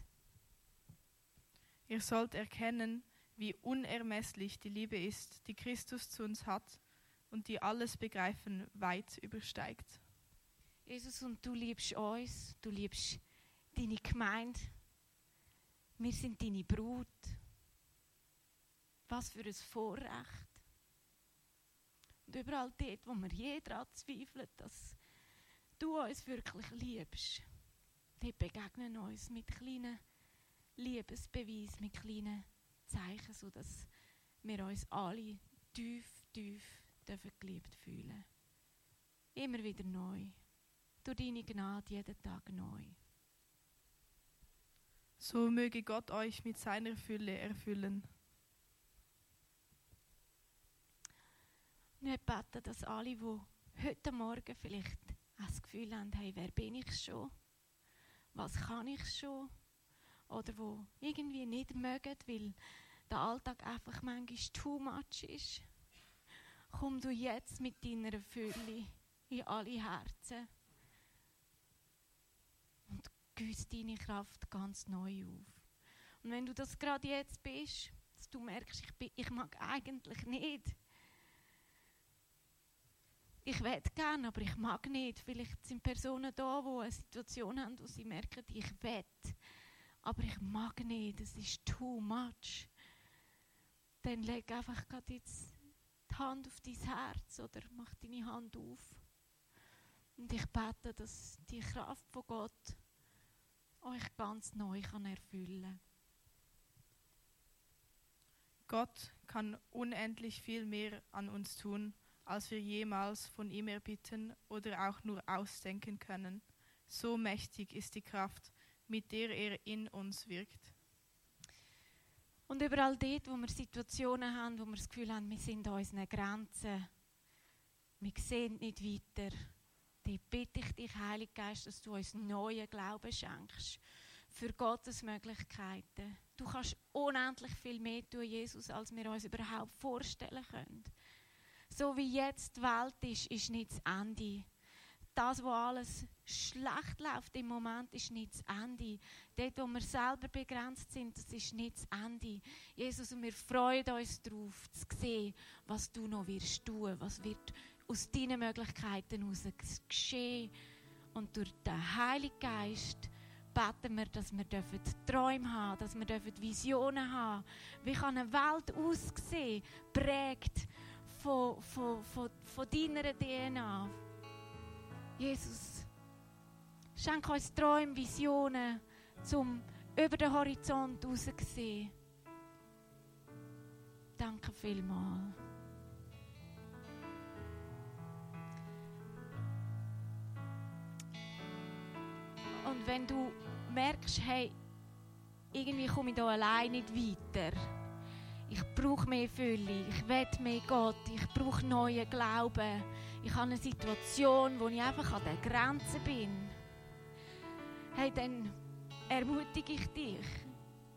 Ihr sollt erkennen, wie unermesslich die Liebe ist, die Christus zu uns hat und die alles Begreifen weit übersteigt. Jesus, und du liebst uns, du liebst deine Gemeinde, wir sind deine Brut. Was für ein Vorrecht. Und überall dort, wo wir je daran dass du uns wirklich liebst, dort begegnen uns mit kleinen Liebesbeweisen, mit kleinen Zeichen, sodass wir uns alle tief, tief dürfen geliebt fühlen. Immer wieder neu. Durch deine Gnade jeden Tag neu. So möge Gott euch mit seiner Fülle erfüllen. Wir beten, dass alle, die heute Morgen vielleicht das Gefühl haben, hey, wer bin ich schon? Was kann ich schon? Oder wo irgendwie nicht mögen, weil der Alltag einfach manchmal too much ist. Komm du jetzt mit deiner Fülle in alle Herzen gieß deine Kraft ganz neu auf. Und wenn du das gerade jetzt bist, dass du merkst, ich, bin, ich mag eigentlich nicht. Ich will gerne, aber ich mag nicht. Vielleicht sind Personen da, die eine Situation haben, wo sie merken, ich will, aber ich mag nicht. Es ist too much. Dann leg einfach gerade jetzt die Hand auf dein Herz oder mach deine Hand auf. Und ich bete, dass die Kraft von Gott euch ganz neu kann erfüllen Gott kann unendlich viel mehr an uns tun, als wir jemals von ihm erbitten oder auch nur ausdenken können. So mächtig ist die Kraft, mit der er in uns wirkt. Und überall dort, wo wir Situationen haben, wo wir das Gefühl haben, wir sind an unseren Grenzen, wir sehen nicht weiter, Dort bitte ich dich, Heiliger Geist, dass du uns neuen Glauben schenkst für Gottes Möglichkeiten. Du kannst unendlich viel mehr tun, Jesus, als wir uns überhaupt vorstellen können. So wie jetzt die Welt ist, ist nicht das Ende. Das, wo alles schlecht läuft im Moment, ist nicht das Ende. Dort, wo wir selber begrenzt sind, das ist nicht das Ende. Jesus, und wir freuen uns darauf, zu sehen, was du noch wirst tun, was wird aus deinen Möglichkeiten heraus geschehen. Und durch den Heiligen Geist beten wir, dass wir Träume haben dass wir Visionen haben Wie kann eine Welt aussehen, prägt von, von, von, von deiner DNA? Jesus, schenk uns Träume, Visionen, zum über den Horizont raus sehen. Danke vielmals. Und wenn du merkst, hey, irgendwie komme ich hier allein nicht weiter. Ich brauche mehr Fülle, ich will mehr Gott, ich brauche neuen Glauben. Ich habe eine Situation, wo ich einfach an der Grenze bin. Hey, dann ermutige ich dich,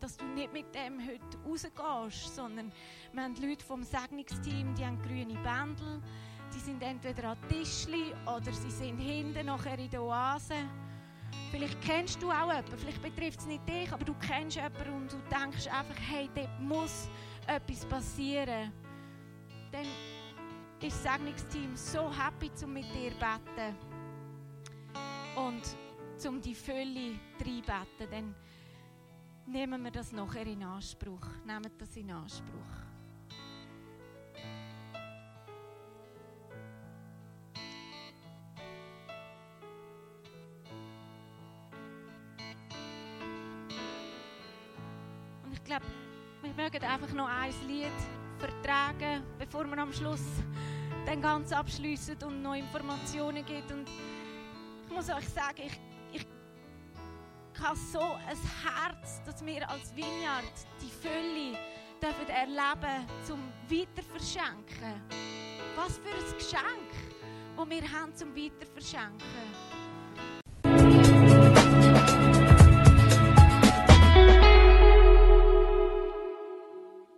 dass du nicht mit dem heute rausgehst, sondern wir haben Leute vom Segnungsteam, die haben grüne Bändel, die sind entweder an Tischli oder sie sind hinten nachher in der Oase. Vielleicht kennst du auch jemanden, vielleicht betrifft es nicht dich, aber du kennst jemanden und du denkst einfach, hey, dort muss etwas passieren. Dann ist das Segnungsteam so happy, um mit dir zu beten. Und um die Fülle reinbeten. Dann nehmen wir das nachher in Anspruch. Nehmen das in Anspruch. Einfach noch ein Lied vertragen, bevor wir am Schluss dann ganz abschließen und noch Informationen gibt. Und ich muss euch sagen, ich, ich habe so ein Herz, dass wir als Vineyard die Fülle dürfen erleben zum Weiterverschenken. Was für ein Geschenk, das wir haben zum Weiterverschenken.